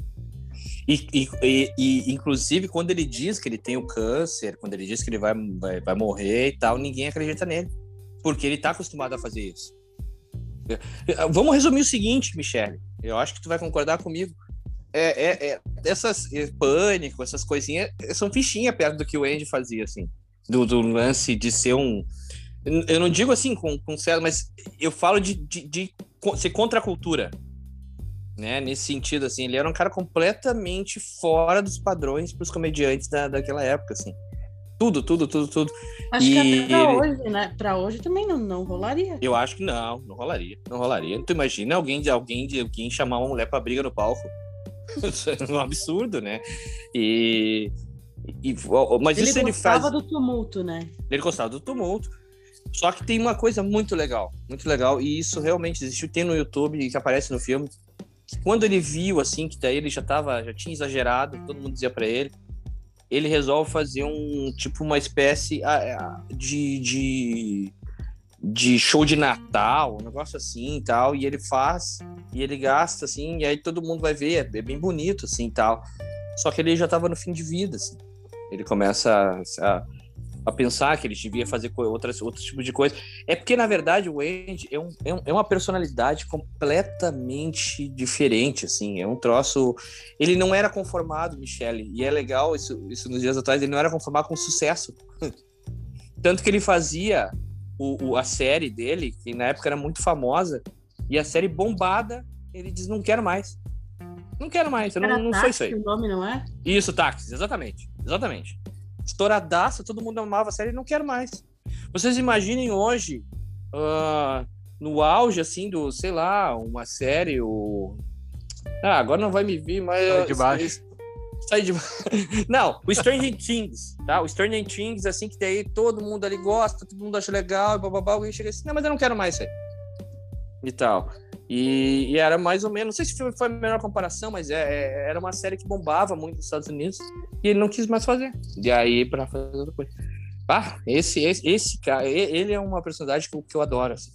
E, e, e, e, inclusive, quando ele diz que ele tem o câncer, quando ele diz que ele vai, vai, vai morrer e tal, ninguém acredita nele. Porque ele tá acostumado a fazer isso. Vamos resumir o seguinte, Michele. Eu acho que tu vai concordar comigo. É, é, é essas é, pânico, essas coisinhas, são fichinha perto do que o Andy fazia, assim. Do, do lance de ser um. Eu não digo assim com, com certo, mas eu falo de, de, de ser contra a cultura. Né? Nesse sentido, assim, ele era um cara completamente fora dos padrões para os comediantes da, daquela época, assim. Tudo, tudo, tudo, tudo. Acho e que até pra ele... hoje, né? Pra hoje também não, não rolaria. Eu acho que não, não rolaria. Não rolaria. Tu imagina alguém de alguém de alguém chamar uma mulher pra briga no palco. Isso é um absurdo, né? E. e mas ele isso ele faz. Ele gostava do tumulto, né? Ele gostava do tumulto. Só que tem uma coisa muito legal, muito legal, e isso realmente existiu, tem no YouTube que aparece no filme. Quando ele viu assim que daí ele já tava, já tinha exagerado, todo mundo dizia para ele, ele resolve fazer um tipo uma espécie de, de, de show de Natal, um negócio assim e tal, e ele faz e ele gasta assim, e aí todo mundo vai ver, é, bem bonito assim e tal. Só que ele já tava no fim de vida, assim. Ele começa a, a pensar que ele devia fazer outras, outros tipos de coisa. É porque, na verdade, o Andy é, um, é, um, é, uma personalidade completamente diferente, assim. É um troço... Ele não era conformado, Michele, e é legal isso, isso nos dias atuais, ele não era conformado com sucesso. Tanto que ele fazia o, o, a série dele, que na época era muito famosa, e a série bombada, ele diz, não quero mais. Não quero mais, eu não, não sou isso aí. o nome, não é? Isso, táxi, exatamente. Exatamente estouradaça, todo mundo amava a série, não quero mais. Vocês imaginem hoje, uh, no auge, assim, do, sei lá, uma série, o... Ah, agora não vai me vir, mas... Sai de baixo. Sai de Não, o Stranger Things, tá? O Stranger Things, assim, que daí todo mundo ali gosta, todo mundo acha legal, e bababá, alguém chega assim, não, mas eu não quero mais isso aí. E tal. E, e, era mais ou menos, não sei se foi a melhor comparação, mas é, é, era uma série que bombava muito nos Estados Unidos e ele não quis mais fazer. E aí, para fazer outra coisa. Ah, esse, esse, esse cara, ele é uma personagem que, que eu adoro. Assim.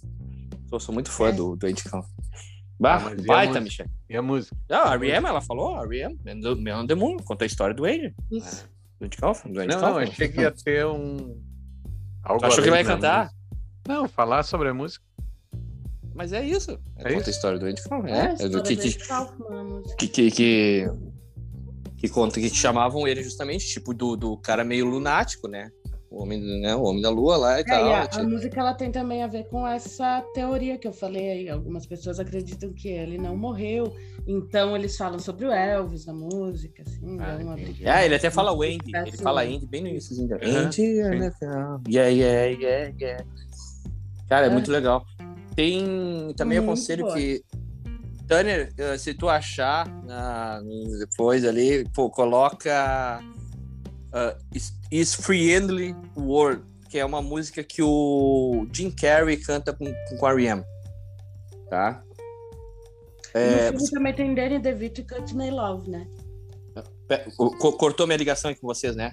Eu sou muito fã é. do, do Andy Kaufman. Bah, ah, baita, Michel. E a música? Ah, a R.E.M., ela falou, a R.E.M., Man on the Moon, conta a história do Andy. Isso. Do Andy Kaufman, do Andy não, Kaufman. Não, achei que ia ter um... Algo achou que vai cantar? Música. Não, falar sobre a música. Mas é isso. É, é conta a história do Andy Kaufman. É, é, é do que que, que, que, que, que, conta que chamavam ele justamente, tipo, do, do cara meio lunático, né? O homem, né? o homem da lua lá e é, tal. E a, tipo... a, música ela tem também a ver com essa teoria que eu falei aí. Algumas pessoas acreditam que ele não morreu, então eles falam sobre o Elvis na música, assim. Ah, uma ah ele até fala o Andy. Ele fala Andy bem no início. Assim, Andy, yeah, yeah, yeah, yeah. Cara, é, é muito legal. Tem também Muito aconselho boa. que Tanner, eh, se tu achar uh, depois ali, pô, coloca uh, Is Friendly World, que é uma música que o Jim Carrey canta com, com a R.E.M. Tá? É, no filme também tem Danny DeVito e Courtney Love, né? Cortou minha ligação aqui com vocês, né?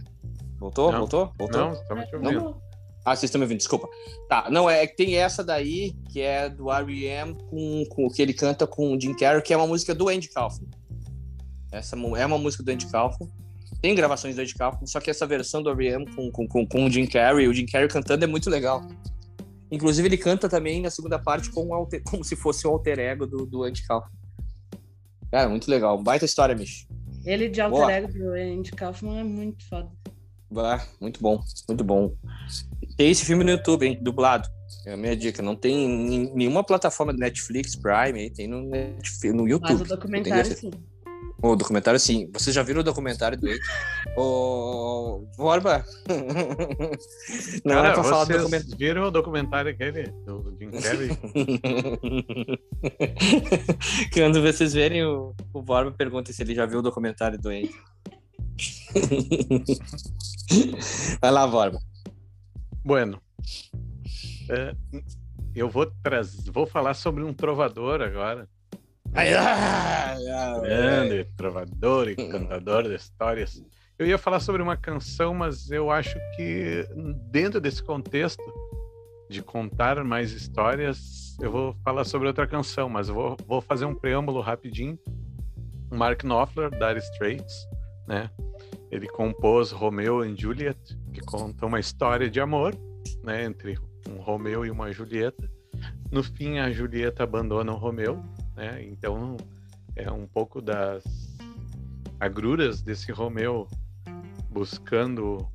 Voltou? Não. Voltou? Voltou? Não, estamos te ouvindo. Não? Ah, vocês estão me ouvindo, desculpa. Tá, não, é que tem essa daí, que é do R.E.M., com, com, que ele canta com o Jim Carrey, que é uma música do Andy Kaufman. Essa é uma música do Andy Kaufman. Tem gravações do Andy Kaufman, só que essa versão do R.E.M. Com, com, com, com o Jim Carrey, o Jim Carrey cantando é muito legal. Inclusive, ele canta também na segunda parte com alter, como se fosse o alter ego do, do Andy Kaufman. Cara, muito legal. Baita história, Mich. Ele de alter Boa. ego do Andy Kaufman é muito foda. Ah, muito bom, muito bom. Tem esse filme no YouTube, hein? Dublado. É a minha dica. Não tem nenhuma plataforma do Netflix, Prime, tem no, Netflix, no YouTube. Mas o documentário, sim. O documentário, sim. Vocês já viram o documentário do Eito? Ô, Borba! Não Cara, era pra falar do documentário. viram o documentário aquele do Jim Carrey? Quando vocês verem, o, o Borba pergunta se ele já viu o documentário do Eito. Vai lá, Borba. Bueno, é, eu vou trazer, vou falar sobre um trovador agora. Ai, ai, ai, Grande trovador e cantador de histórias. Eu ia falar sobre uma canção, mas eu acho que dentro desse contexto de contar mais histórias, eu vou falar sobre outra canção, mas eu vou, vou fazer um preâmbulo rapidinho. Mark Knopfler, Dire Straits, né? Ele compôs Romeo e Juliet, que conta uma história de amor, né, entre um Romeu e uma Julieta. No fim, a Julieta abandona o Romeu, né? Então é um pouco das agruras desse Romeu buscando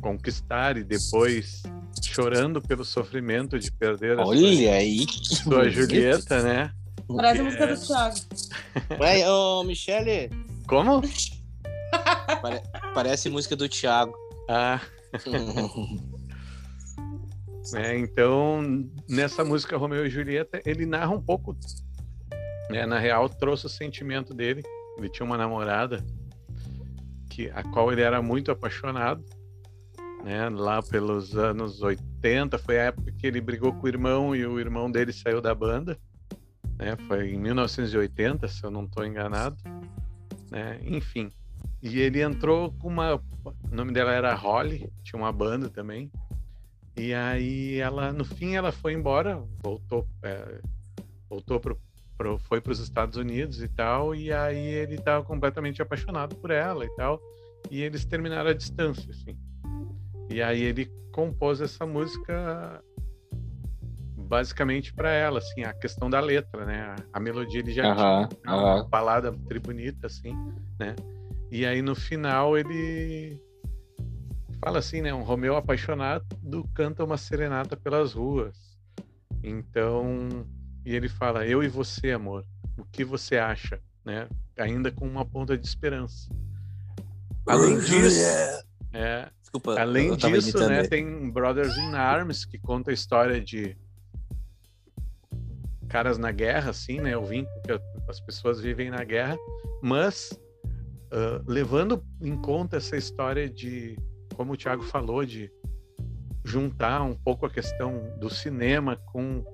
conquistar e depois chorando pelo sofrimento de perder a Olha sua, aí, sua Julieta, né? Parece a música do Thiago. Ué, ô, Michele. Como? Pare... Parece música do Thiago. Ah. é, então, nessa música Romeu e Julieta, ele narra um pouco, né, na real, trouxe o sentimento dele. Ele tinha uma namorada que a qual ele era muito apaixonado, né, lá pelos anos 80, foi a época que ele brigou com o irmão e o irmão dele saiu da banda, né, foi em 1980, se eu não estou enganado, né, enfim. E ele entrou com uma, o nome dela era Holly, tinha uma banda também, e aí ela, no fim, ela foi embora, voltou, é, voltou pro, pro, foi para os Estados Unidos e tal, e aí ele estava completamente apaixonado por ela e tal, e eles terminaram a distância, assim. E aí ele compôs essa música basicamente para ela, assim, a questão da letra, né? A, a melodia ele já tinha uma balada tribunita, assim, né? E aí no final ele fala assim, né? Um Romeu apaixonado canta uma serenata pelas ruas. Então, e ele fala: Eu e você, amor, o que você acha? Né? Ainda com uma ponta de esperança. Além disso, é, Desculpa, além disso, né, tem Brothers in Arms que conta a história de caras na guerra, assim, né? O vínculo que as pessoas vivem na guerra, mas uh, levando em conta essa história de como o Thiago falou, de juntar um pouco a questão do cinema com,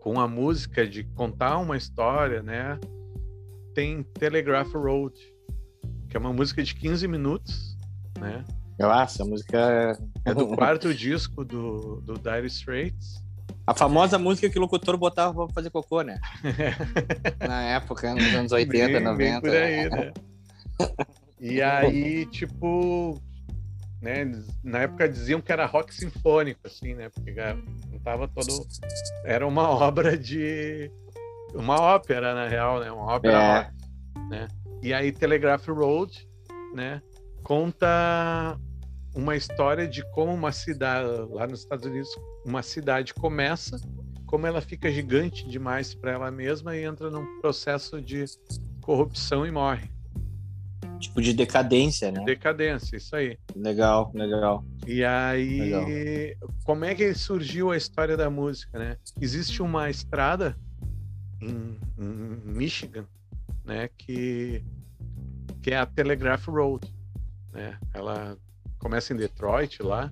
com a música, de contar uma história, né? Tem Telegraph Road, que é uma música de 15 minutos, né? Nossa, a música é do quarto disco do, do Dire Straits. A famosa música que o locutor botava pra fazer cocô, né? Na época, nos anos 80, bem, 90. Bem aí, né? E aí, tipo, né? Na época diziam que era rock sinfônico, assim, né? Porque não tava todo. Era uma obra de. Uma ópera, na real, né? Uma ópera é. rock, né? E aí Telegraph Road, né? Conta uma história de como uma cidade, lá nos Estados Unidos, uma cidade começa, como ela fica gigante demais para ela mesma e entra num processo de corrupção e morre. Tipo de decadência, né? Decadência, isso aí. Legal, legal. E aí, legal. como é que surgiu a história da música, né? Existe uma estrada em, em Michigan, né, que que é a Telegraph Road, né? Ela começa em Detroit lá.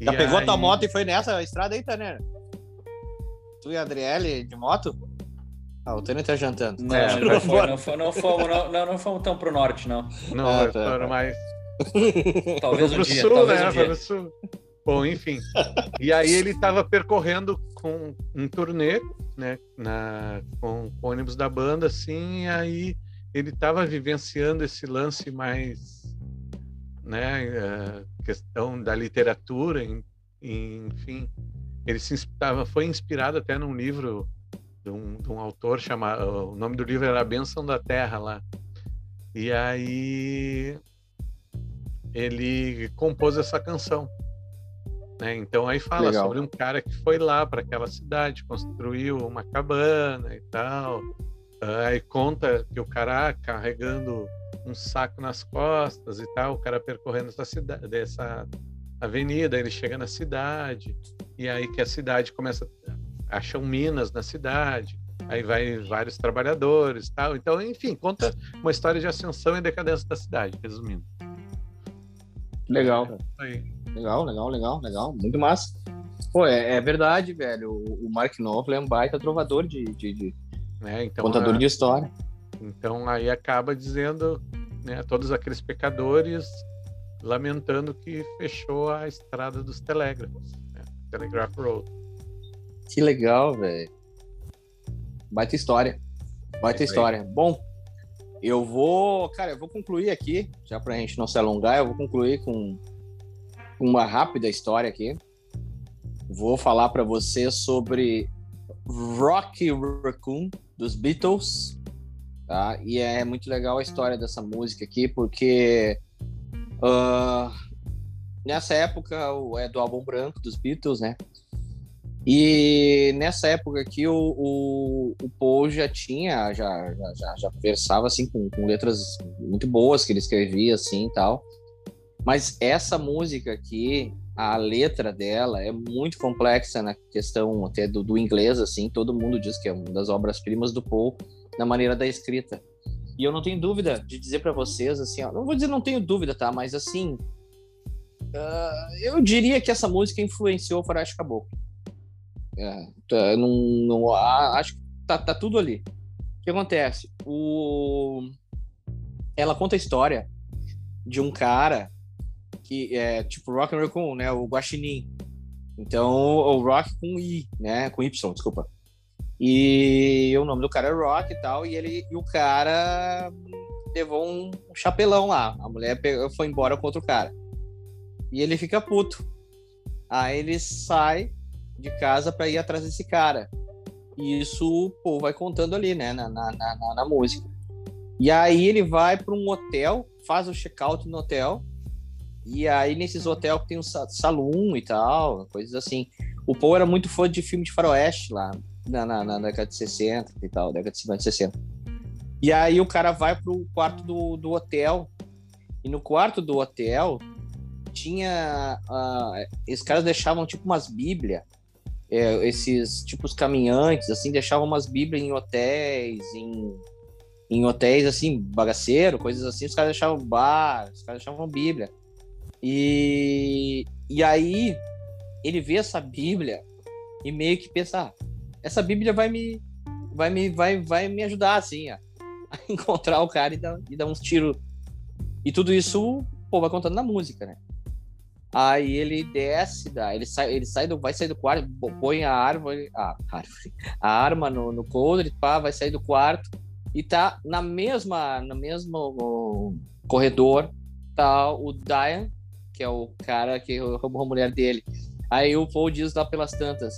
Já pegou aí... tua moto e foi nessa estrada aí, Tanner? Tu e a Adriele de moto? Ah, o Tênis tá jantando. Não, é, não, foi, não, foi, não, fomos, não, não, não fomos tão pro norte, não. Não, ah, tá, foram tá. mais. Talvez um dia. Sul, talvez né? um dia. sul. Bom, enfim. E aí ele estava percorrendo com um turnê, né? Na, com, com ônibus da banda, assim, e aí ele estava vivenciando esse lance mais, né? questão da literatura, enfim. Ele se inspirava, foi inspirado até num livro de um, de um autor chamado. O nome do livro era A Benção da Terra lá. E aí ele compôs essa canção. Né? Então aí fala Legal. sobre um cara que foi lá para aquela cidade, construiu uma cabana e tal. Aí conta que o cara carregando um saco nas costas e tal, o cara percorrendo essa cidade, dessa avenida, ele chega na cidade e aí que a cidade começa acham minas na cidade, aí vai vários trabalhadores, tal. Então, enfim, conta uma história de ascensão e decadência da cidade, resumindo. Legal. É, legal, legal, legal, legal. Muito massa. Pô, é, é verdade, velho. O, o Mark Knopfler é um baita trovador de, de, de... É, então, contador a... de história. Então aí acaba dizendo, né, todos aqueles pecadores lamentando que fechou a estrada dos telégrafos, né, Telegraph Road. Que legal, velho. Baita história. Baita é história. Bom, eu vou, cara, eu vou concluir aqui, já pra gente não se alongar, eu vou concluir com uma rápida história aqui. Vou falar para você sobre Rocky Raccoon dos Beatles, tá? E é muito legal a história dessa música aqui, porque uh, nessa época é do álbum branco dos Beatles, né? E nessa época aqui o, o, o Paul já tinha, já, já, já versava assim com, com, letras muito boas que ele escrevia assim e tal. Mas essa música aqui, a letra dela é muito complexa na questão até do, do inglês, assim, todo mundo diz que é uma das obras-primas do Paul na maneira da escrita. E eu não tenho dúvida de dizer para vocês, assim, ó, não vou dizer não tenho dúvida, tá? Mas assim, uh, eu diria que essa música influenciou o Faroeste Caboclo. É, tá, não, não, acho que tá, tá tudo ali. O que acontece? O... Ela conta a história de um cara que é tipo Rock and Raccoon, né? O Guaxinim. Então, o Rock com I, né? Com Y, desculpa. E o nome do cara é Rock e tal, e ele e o cara levou um, chapelão lá. A mulher pegou, foi embora contra o cara. E ele fica puto. Aí ele sai de casa para ir atrás desse cara. E isso pô, vai contando ali, né, na, na, na, na música. E aí ele vai para um hotel, faz o check-out no hotel. E aí nesses hotéis tem um salão e tal, coisas assim. O Paul era muito fã de filme de faroeste lá na, na, na década de 60 e tal, década de 50 e 60. E aí o cara vai pro quarto do, do hotel. E no quarto do hotel tinha. Uh, esses caras deixavam tipo umas bíblias. É, esses tipos caminhantes, assim, deixavam umas bíblias em hotéis, em, em hotéis assim, bagaceiro, coisas assim, os caras deixavam bar, os caras deixavam bíblia. E, e aí ele vê essa bíblia e meio que pensa, ah, essa Bíblia vai me vai me vai vai me ajudar assim a, a encontrar o cara e dar, e dar uns tiros e tudo isso pô, vai contando na música, né? Aí ele desce, dá, ele sai, ele sai do, vai sair do quarto, põe a árvore, a, árvore, a arma no, no coldre, pá, vai sair do quarto e tá na mesma, no mesmo corredor tá o Diane, que é o cara que roubou a mulher dele. Aí o Paul diz lá pelas tantas,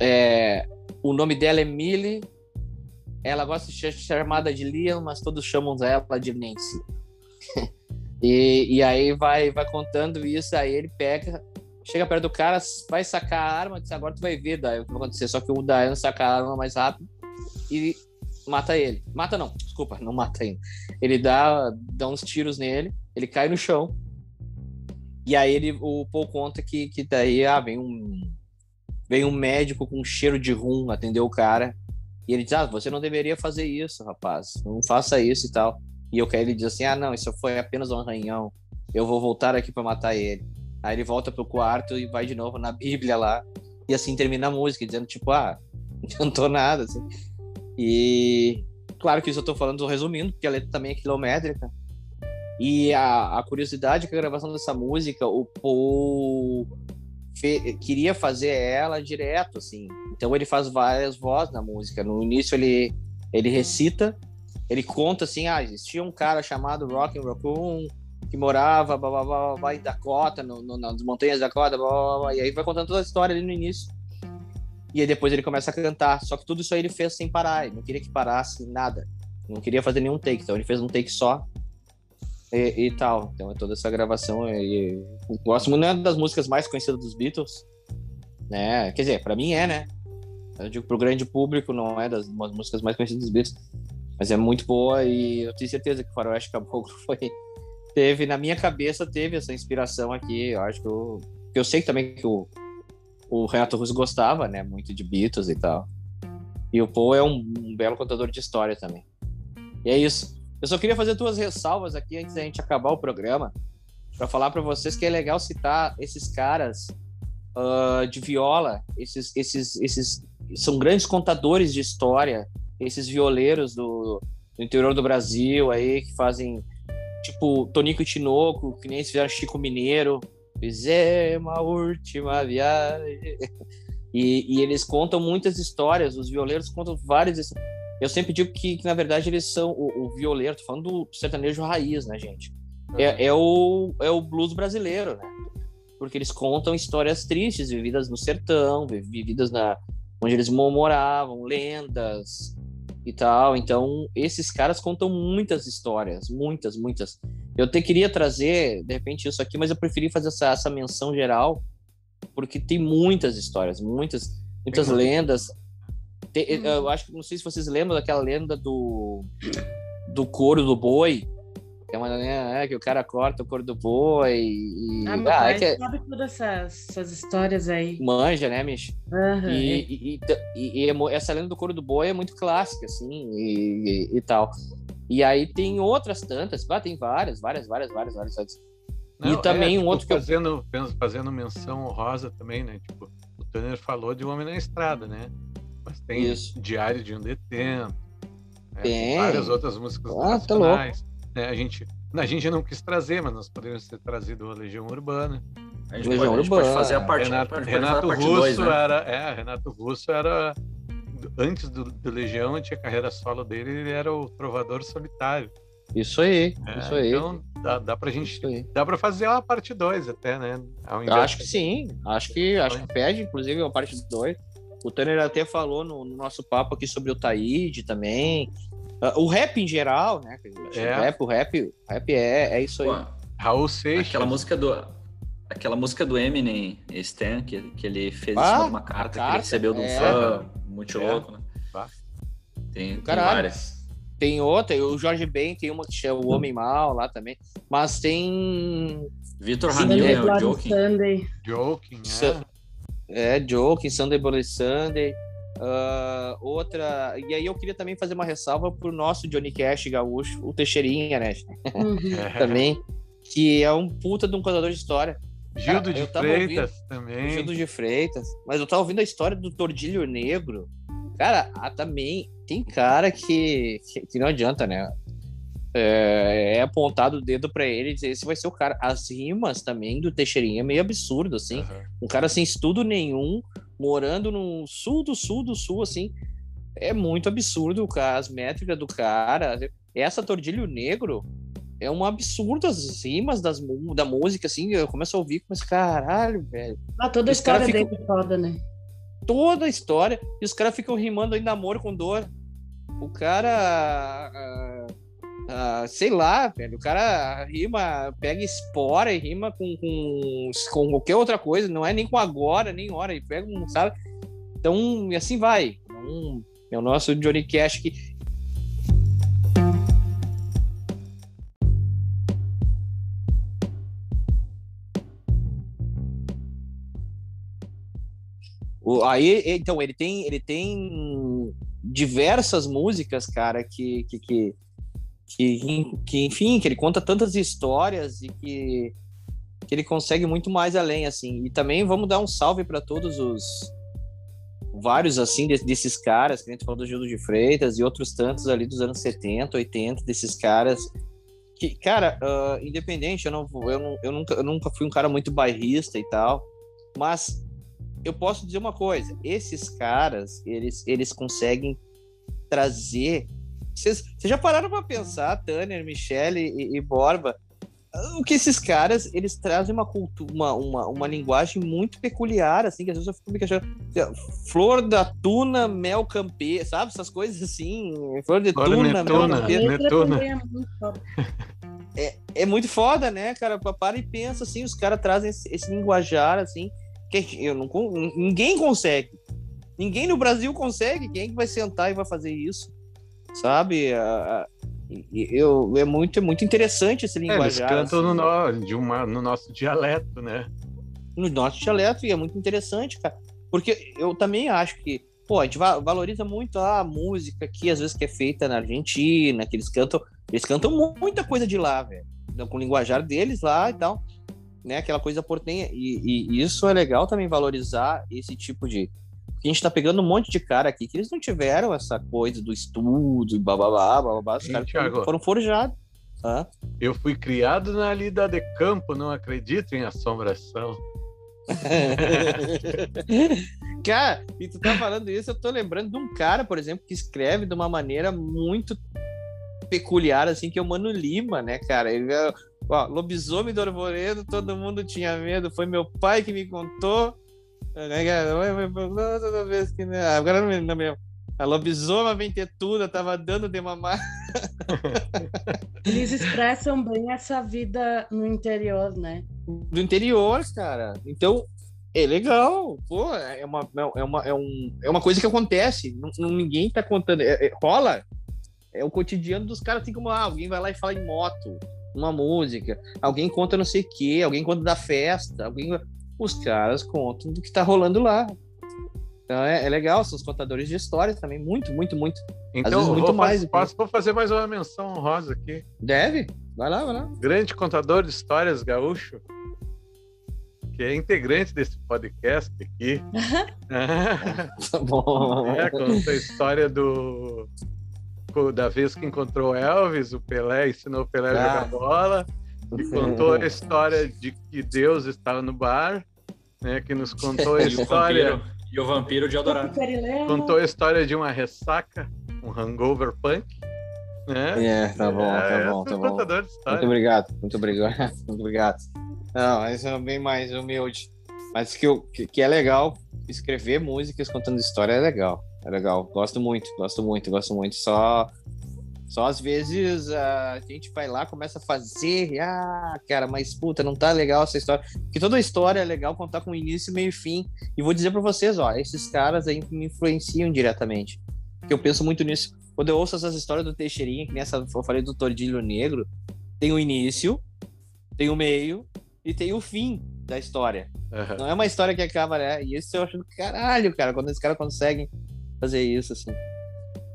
é, o nome dela é Millie. Ela gosta de ser chamada de Liam, mas todos chamam ela de Nancy. e, e aí vai, vai contando isso, aí ele pega, chega perto do cara, vai sacar a arma, diz, agora tu vai ver daí, o que vai acontecer. Só que o Diane saca a arma mais rápido e mata ele. Mata não, desculpa, não mata ainda. Ele dá, dá uns tiros nele, ele cai no chão. E aí ele, o Paul conta que, que daí ah, vem um vem um médico com cheiro de rum atender o cara. E ele diz: Ah, você não deveria fazer isso, rapaz. Não faça isso e tal. E o cara ele diz assim: Ah, não, isso foi apenas um arranhão. Eu vou voltar aqui para matar ele. Aí ele volta pro quarto e vai de novo na Bíblia lá. E assim termina a música, dizendo tipo: Ah, não adiantou nada. Assim. E claro que isso eu tô falando resumindo, porque a letra também é quilométrica. E a, a curiosidade com a gravação dessa música, o Paul fe, queria fazer ela direto, assim. Então ele faz várias vozes na música. No início ele, ele recita, ele conta assim, ah, existia um cara chamado Rock and Raccoon que morava blá, blá, blá, blá, em Dakota, no, no, nas montanhas da Dakota, blá, blá, blá, e aí vai contando toda a história ali no início. E aí depois ele começa a cantar. Só que tudo isso aí ele fez sem parar. Ele não queria que parasse nada. Não queria fazer nenhum take. Então ele fez um take só e, e, tal. Então é toda essa gravação. E, gosto muito, é das músicas mais conhecidas dos Beatles, né? Quer dizer, para mim é, né? Eu digo pro grande público, não é das músicas mais conhecidas dos Beatles, mas é muito boa e eu tenho certeza que o Faroeste Caboclo foi. Teve, na minha cabeça, teve essa inspiração aqui. Eu acho que eu, eu sei também que o, o Renato Russo gostava, né? Muito de Beatles e tal. E o Paul é um, um belo contador de história também. E é isso. Eu só queria fazer duas ressalvas aqui antes da gente acabar o programa, para falar para vocês que é legal citar esses caras uh, de viola, esses, esses, esses são grandes contadores de história, esses violeiros do, do interior do Brasil aí que fazem tipo Tonico e Tinoco, que nem fizeram Chico Mineiro, fizemos a última viagem. E, e, eles contam muitas histórias, os violeiros contam várias eu sempre digo que, que na verdade, eles são o, o violeiro, tô falando do sertanejo raiz, né, gente? É, é, o, é o blues brasileiro, né? Porque eles contam histórias tristes, vividas no sertão, vividas na onde eles moravam, lendas e tal. Então, esses caras contam muitas histórias, muitas, muitas. Eu até queria trazer, de repente, isso aqui, mas eu preferi fazer essa, essa menção geral, porque tem muitas histórias, muitas, muitas lendas. Te, eu acho que não sei se vocês lembram daquela lenda do do couro do boi, Que é uma né, que o cara corta o cor do boi e. Ah, meu ah, pai é que... sabe todas essas, essas histórias aí. Manja, né, Mich? Uhum, e, e, e, e, essa lenda do cor do boi é muito clássica, assim, e, tal. E aí tem outras tantas, ah, tem várias, várias, várias, várias, várias. Não, e também é, um tipo, outro fazendo, que eu... fazendo menção honrosa também, né? Tipo, o Tanner falou de Homem na Estrada, né? Mas tem Isso. Diário de um Detento. Né? Tem. várias outras músicas ah, tá louco. Né? A, gente, a gente não quis trazer, mas nós poderíamos ter trazido a Legião Urbana. A gente, Legião pode, Urbana. pode fazer a parte Renato, Renato parte Russo dois, né? era, é, Renato Russo era antes do, do Legião, da carreira solo dele, ele era o trovador solitário. Isso aí, é, isso aí. Então dá, dá pra gente. Dá pra fazer uma parte 2 até, né? Acho que sim. Acho que acho que pede, inclusive, uma parte 2. O Tanner até falou no, no, nosso papo aqui sobre o Taíde também. Uh, o rap em geral, né? É. O rap, o rap, o rap é, é isso aí. Pô, Raul Seixas. Aquela música do. Aquela música do Eminem, Stan, que, que ele fez ah, em cima de uma carta, carta que ele recebeu de um é. fã muito é. louco, né? Tem, tem várias. Tem outra, o Jorge Ben tem uma que chama O Homem Mal lá também. Mas tem. Vitor Ramil, né? O Joking. Joking, é. É, Joking, Sunday Bloody Sunday. Uh, outra. E aí eu queria também fazer uma ressalva pro nosso Johnny Cash gaúcho, o Teixeirinha, né? Uhum. também. Que é um puta de um contador de história. Gildo de Freitas ouvindo, também. Gildo de Freitas. Mas eu tava ouvindo a história do Tordilho Negro. Cara, ah, também tem cara que, que, que não adianta, né? É, é, apontado o dedo para ele e dizer esse vai ser o cara. As rimas também do Teixeirinha é meio absurdo, assim. Uhum. Um cara sem estudo nenhum, morando no sul do sul do sul, assim. É muito absurdo as métricas do cara. Essa Tordilho Negro é um absurdo as rimas das, da música, assim. Eu começo a ouvir, mas caralho, velho. Ah, toda a história dele é foda, né? Toda a história. E os caras ficam rimando ainda amor com dor. O cara. Uh, uh, sei lá, velho. O cara rima, pega espora e rima com, com, com qualquer outra coisa. Não é nem com agora, nem hora. Ele pega um, sabe? Então, e assim vai. Então, é o nosso Johnny Cash que. Aí, então, ele tem, ele tem diversas músicas, cara, que, que, que, que, que, enfim, que ele conta tantas histórias e que, que ele consegue muito mais além, assim. E também vamos dar um salve para todos os vários, assim, desses caras, que a gente falou do Gildo de Freitas e outros tantos ali dos anos 70, 80, desses caras que, cara, uh, independente, eu, não, eu, não, eu, nunca, eu nunca fui um cara muito bairrista e tal, mas eu posso dizer uma coisa: esses caras, eles, eles conseguem trazer. Vocês, já pararam para pensar, Tanner, Michele e, e, Borba, o que esses caras eles trazem uma cultura, uma, uma, uma linguagem muito peculiar, assim, que às vezes eu fico me queixando. Flor da tuna, mel campê, sabe? Essas coisas assim. Flor de Flor tuna, netuna, mel netuna. É, é muito foda, né, cara? Para e pensa assim, os caras trazem esse, esse linguajar, assim, eu não, ninguém consegue. Ninguém no Brasil consegue. Quem é que vai sentar e vai fazer isso? Sabe? Eu, é muito, é muito interessante esse linguajar. É, eles cantam assim. no, de uma, no nosso dialeto, né? No nosso dialeto, e é muito interessante, cara. Porque eu também acho que, pô, a gente valoriza muito a música que às vezes que é feita na Argentina, que eles cantam, eles cantam muita coisa de lá, velho. Com o linguajar deles lá e tal né, aquela coisa portenha. E, e, isso é legal também valorizar esse tipo de. Porque a gente tá pegando um monte de cara aqui que eles não tiveram essa coisa do estudo e bababá, bababá. Os caras Thiago, foram forjados. Ah. Eu fui criado na lida de campo, não acredito em assombração. cara, e tu tá falando isso, eu tô lembrando de um cara, por exemplo, que escreve de uma maneira muito peculiar, assim, que é o Mano Lima, né, cara? Ele, é Ó, lobisomem do arvoredo, todo mundo tinha medo. Foi meu pai que me contou. Toda vez que. Né, agora não me lembro. A lobisoma vem ter tudo, tava dando de mamar. Eles expressam bem essa vida no interior, né? Do interior, cara. Então, é legal. Pô, é uma, é uma, é um, é uma coisa que acontece. Não, ninguém tá contando. É, é, rola. É o cotidiano dos caras, assim como ah, alguém vai lá e fala em moto uma música, alguém conta não sei o quê, alguém conta da festa, alguém. Os caras contam do que tá rolando lá. Então é, é legal, são os contadores de histórias também, muito, muito, muito. Então, muito mais. Fazer, posso fazer mais uma menção honrosa aqui? Deve? Vai lá, vai lá. Grande contador de histórias gaúcho, que é integrante desse podcast aqui. tá bom. É, conta a história do da vez que encontrou Elvis, o Pelé ensinou o Pelé a ah. jogar bola, e contou a história de que Deus estava no bar, né, que nos contou a história... E o vampiro de Eldorado. Contou a história de uma ressaca, um hangover punk, né? É, tá bom, tá é, bom, tá bom. Muito obrigado, muito obrigado, muito obrigado. Não, esse é bem mais humilde. Mas que, eu, que, que é legal escrever músicas contando história é legal. É legal. Gosto muito, gosto muito, gosto muito. Só só às vezes a gente vai lá, começa a fazer, ah, cara, mas puta, não tá legal essa história. Porque toda história é legal contar com início, meio e fim. E vou dizer para vocês, ó, esses caras aí me influenciam diretamente. Porque eu penso muito nisso. Quando eu ouço essas histórias do Teixeirinha, que nessa eu falei do Tordilho Negro, tem o início, tem o meio e tem o fim da história. Uhum. Não é uma história que acaba, né? E isso eu acho do caralho, cara, quando esses caras conseguem fazer isso, assim.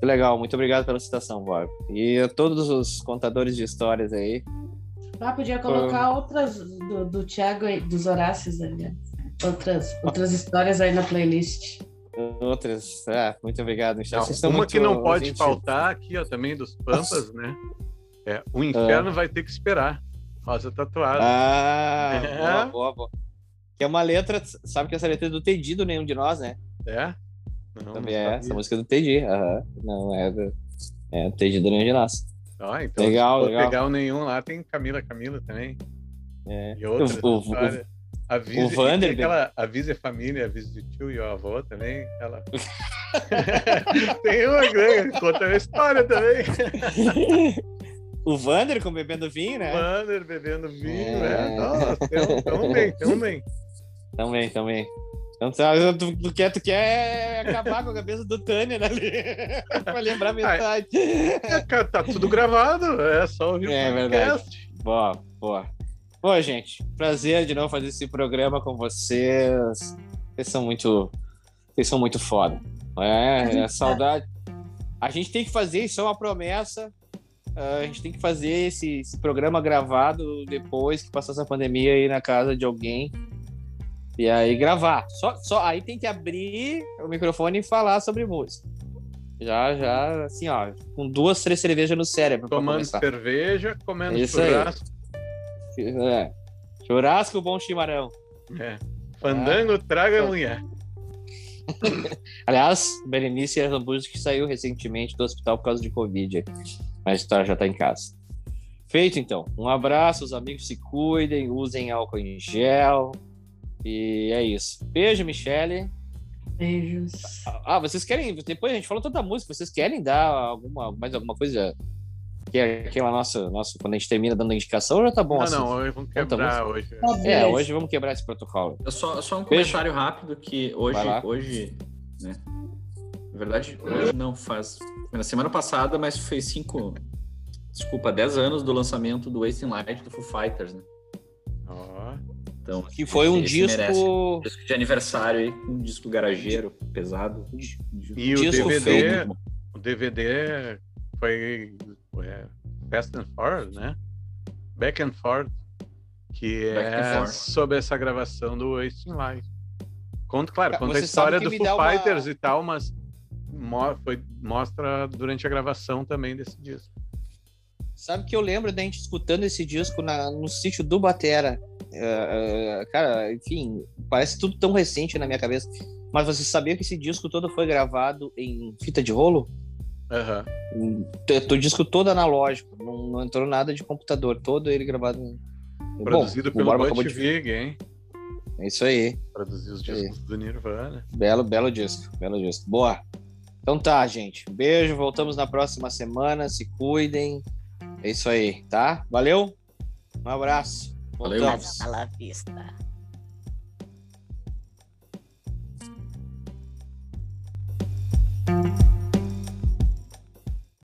Legal, muito obrigado pela citação, Bob. E a todos os contadores de histórias aí. Ah, podia colocar outras do, do Thiago e dos Horácios ali. Né? Outras, outras histórias aí na playlist. Outras, ah, muito obrigado, Michel. Não, uma que não pode faltar aqui, ó, também dos Pampas, né? É, o inferno ah. vai ter que esperar. Rosa tatuada. Ah, é. boa, boa, boa. Que é uma letra, sabe que essa letra é do Tendido, nenhum de nós, né? É? Não, Também não é essa música do TG. Uhum. Não, é do, é do TG do Nós. Ah, então legal, se legal. pegar o nenhum lá, tem Camila Camila também. É. E outra o, o, avise, o Vander. Aquela avise a família, avise o tio e o avô também. Ela... tem uma grande, conta a história também. o Vander com bebendo vinho, né? O Vander bebendo vinho, é. é. Nossa, tão bem, tão bem. Também, também. Então, tu, tu, quer, tu quer acabar com a cabeça do Tânia ali pra lembrar metade. É, tá tudo gravado, é só ouvir é, o podcast. Verdade. Boa, boa. Boa, gente, prazer de novo fazer esse programa com vocês. Vocês são muito. Vocês são muito foda. É, é saudade. A gente tem que fazer, isso é uma promessa. Uh, a gente tem que fazer esse, esse programa gravado depois que passar essa pandemia aí na casa de alguém e aí gravar. Só, só aí tem que abrir o microfone e falar sobre música. Já, já, assim, ó, com duas, três cervejas no cérebro. Tomando cerveja, comendo Isso churrasco. Aí. É. Churrasco, bom chimarrão. É. Fandango, ah. traga a mulher. Aliás, Berenice Rambuzi que saiu recentemente do hospital por causa de Covid. Mas tá, já tá em casa. Feito então. Um abraço, os amigos se cuidem, usem álcool em gel. E é isso. Beijo, Michele. Beijos. Ah, vocês querem. Depois a gente falou tanta música, vocês querem dar alguma, mais alguma coisa? Que é aquela nossa, nossa, quando a gente termina dando indicação, já tá bom não, assim? Não, hoje vamos quebrar hoje. É, hoje vamos quebrar esse protocolo. Eu só, só um comentário Beijo. rápido que hoje, hoje, né? Na verdade, hoje não faz. Foi na semana passada, mas foi cinco. Desculpa, dez anos do lançamento do Wasting Light do Foo Fighters, né? Então, que foi um disco... disco de aniversário aí, um disco garageiro, pesado. E o DVD, feito. o DVD foi, foi Fast and Forward, né? Back and Forth, que Back é sobre essa gravação do Wasting Life. Conta, claro, conta a história do Foo Fighters uma... e tal, mas mo foi, mostra durante a gravação também desse disco. Sabe que eu lembro da gente escutando esse disco na, no sítio do Batera. Uh, cara, enfim, parece tudo tão recente na minha cabeça. Mas você sabia que esse disco todo foi gravado em fita de rolo? Uhum. O disco todo analógico, não, não, entrou nada de computador, todo ele gravado. Em... Produzido Bom, pelo Butch. Vig, hein? É isso aí. Produziu os discos do Nirvana. Belo, belo disco, belo disco. Boa. Então tá, gente. beijo, voltamos na próxima semana. Se cuidem. É isso aí, tá? Valeu. Um abraço. Valeu. Hasta la vista.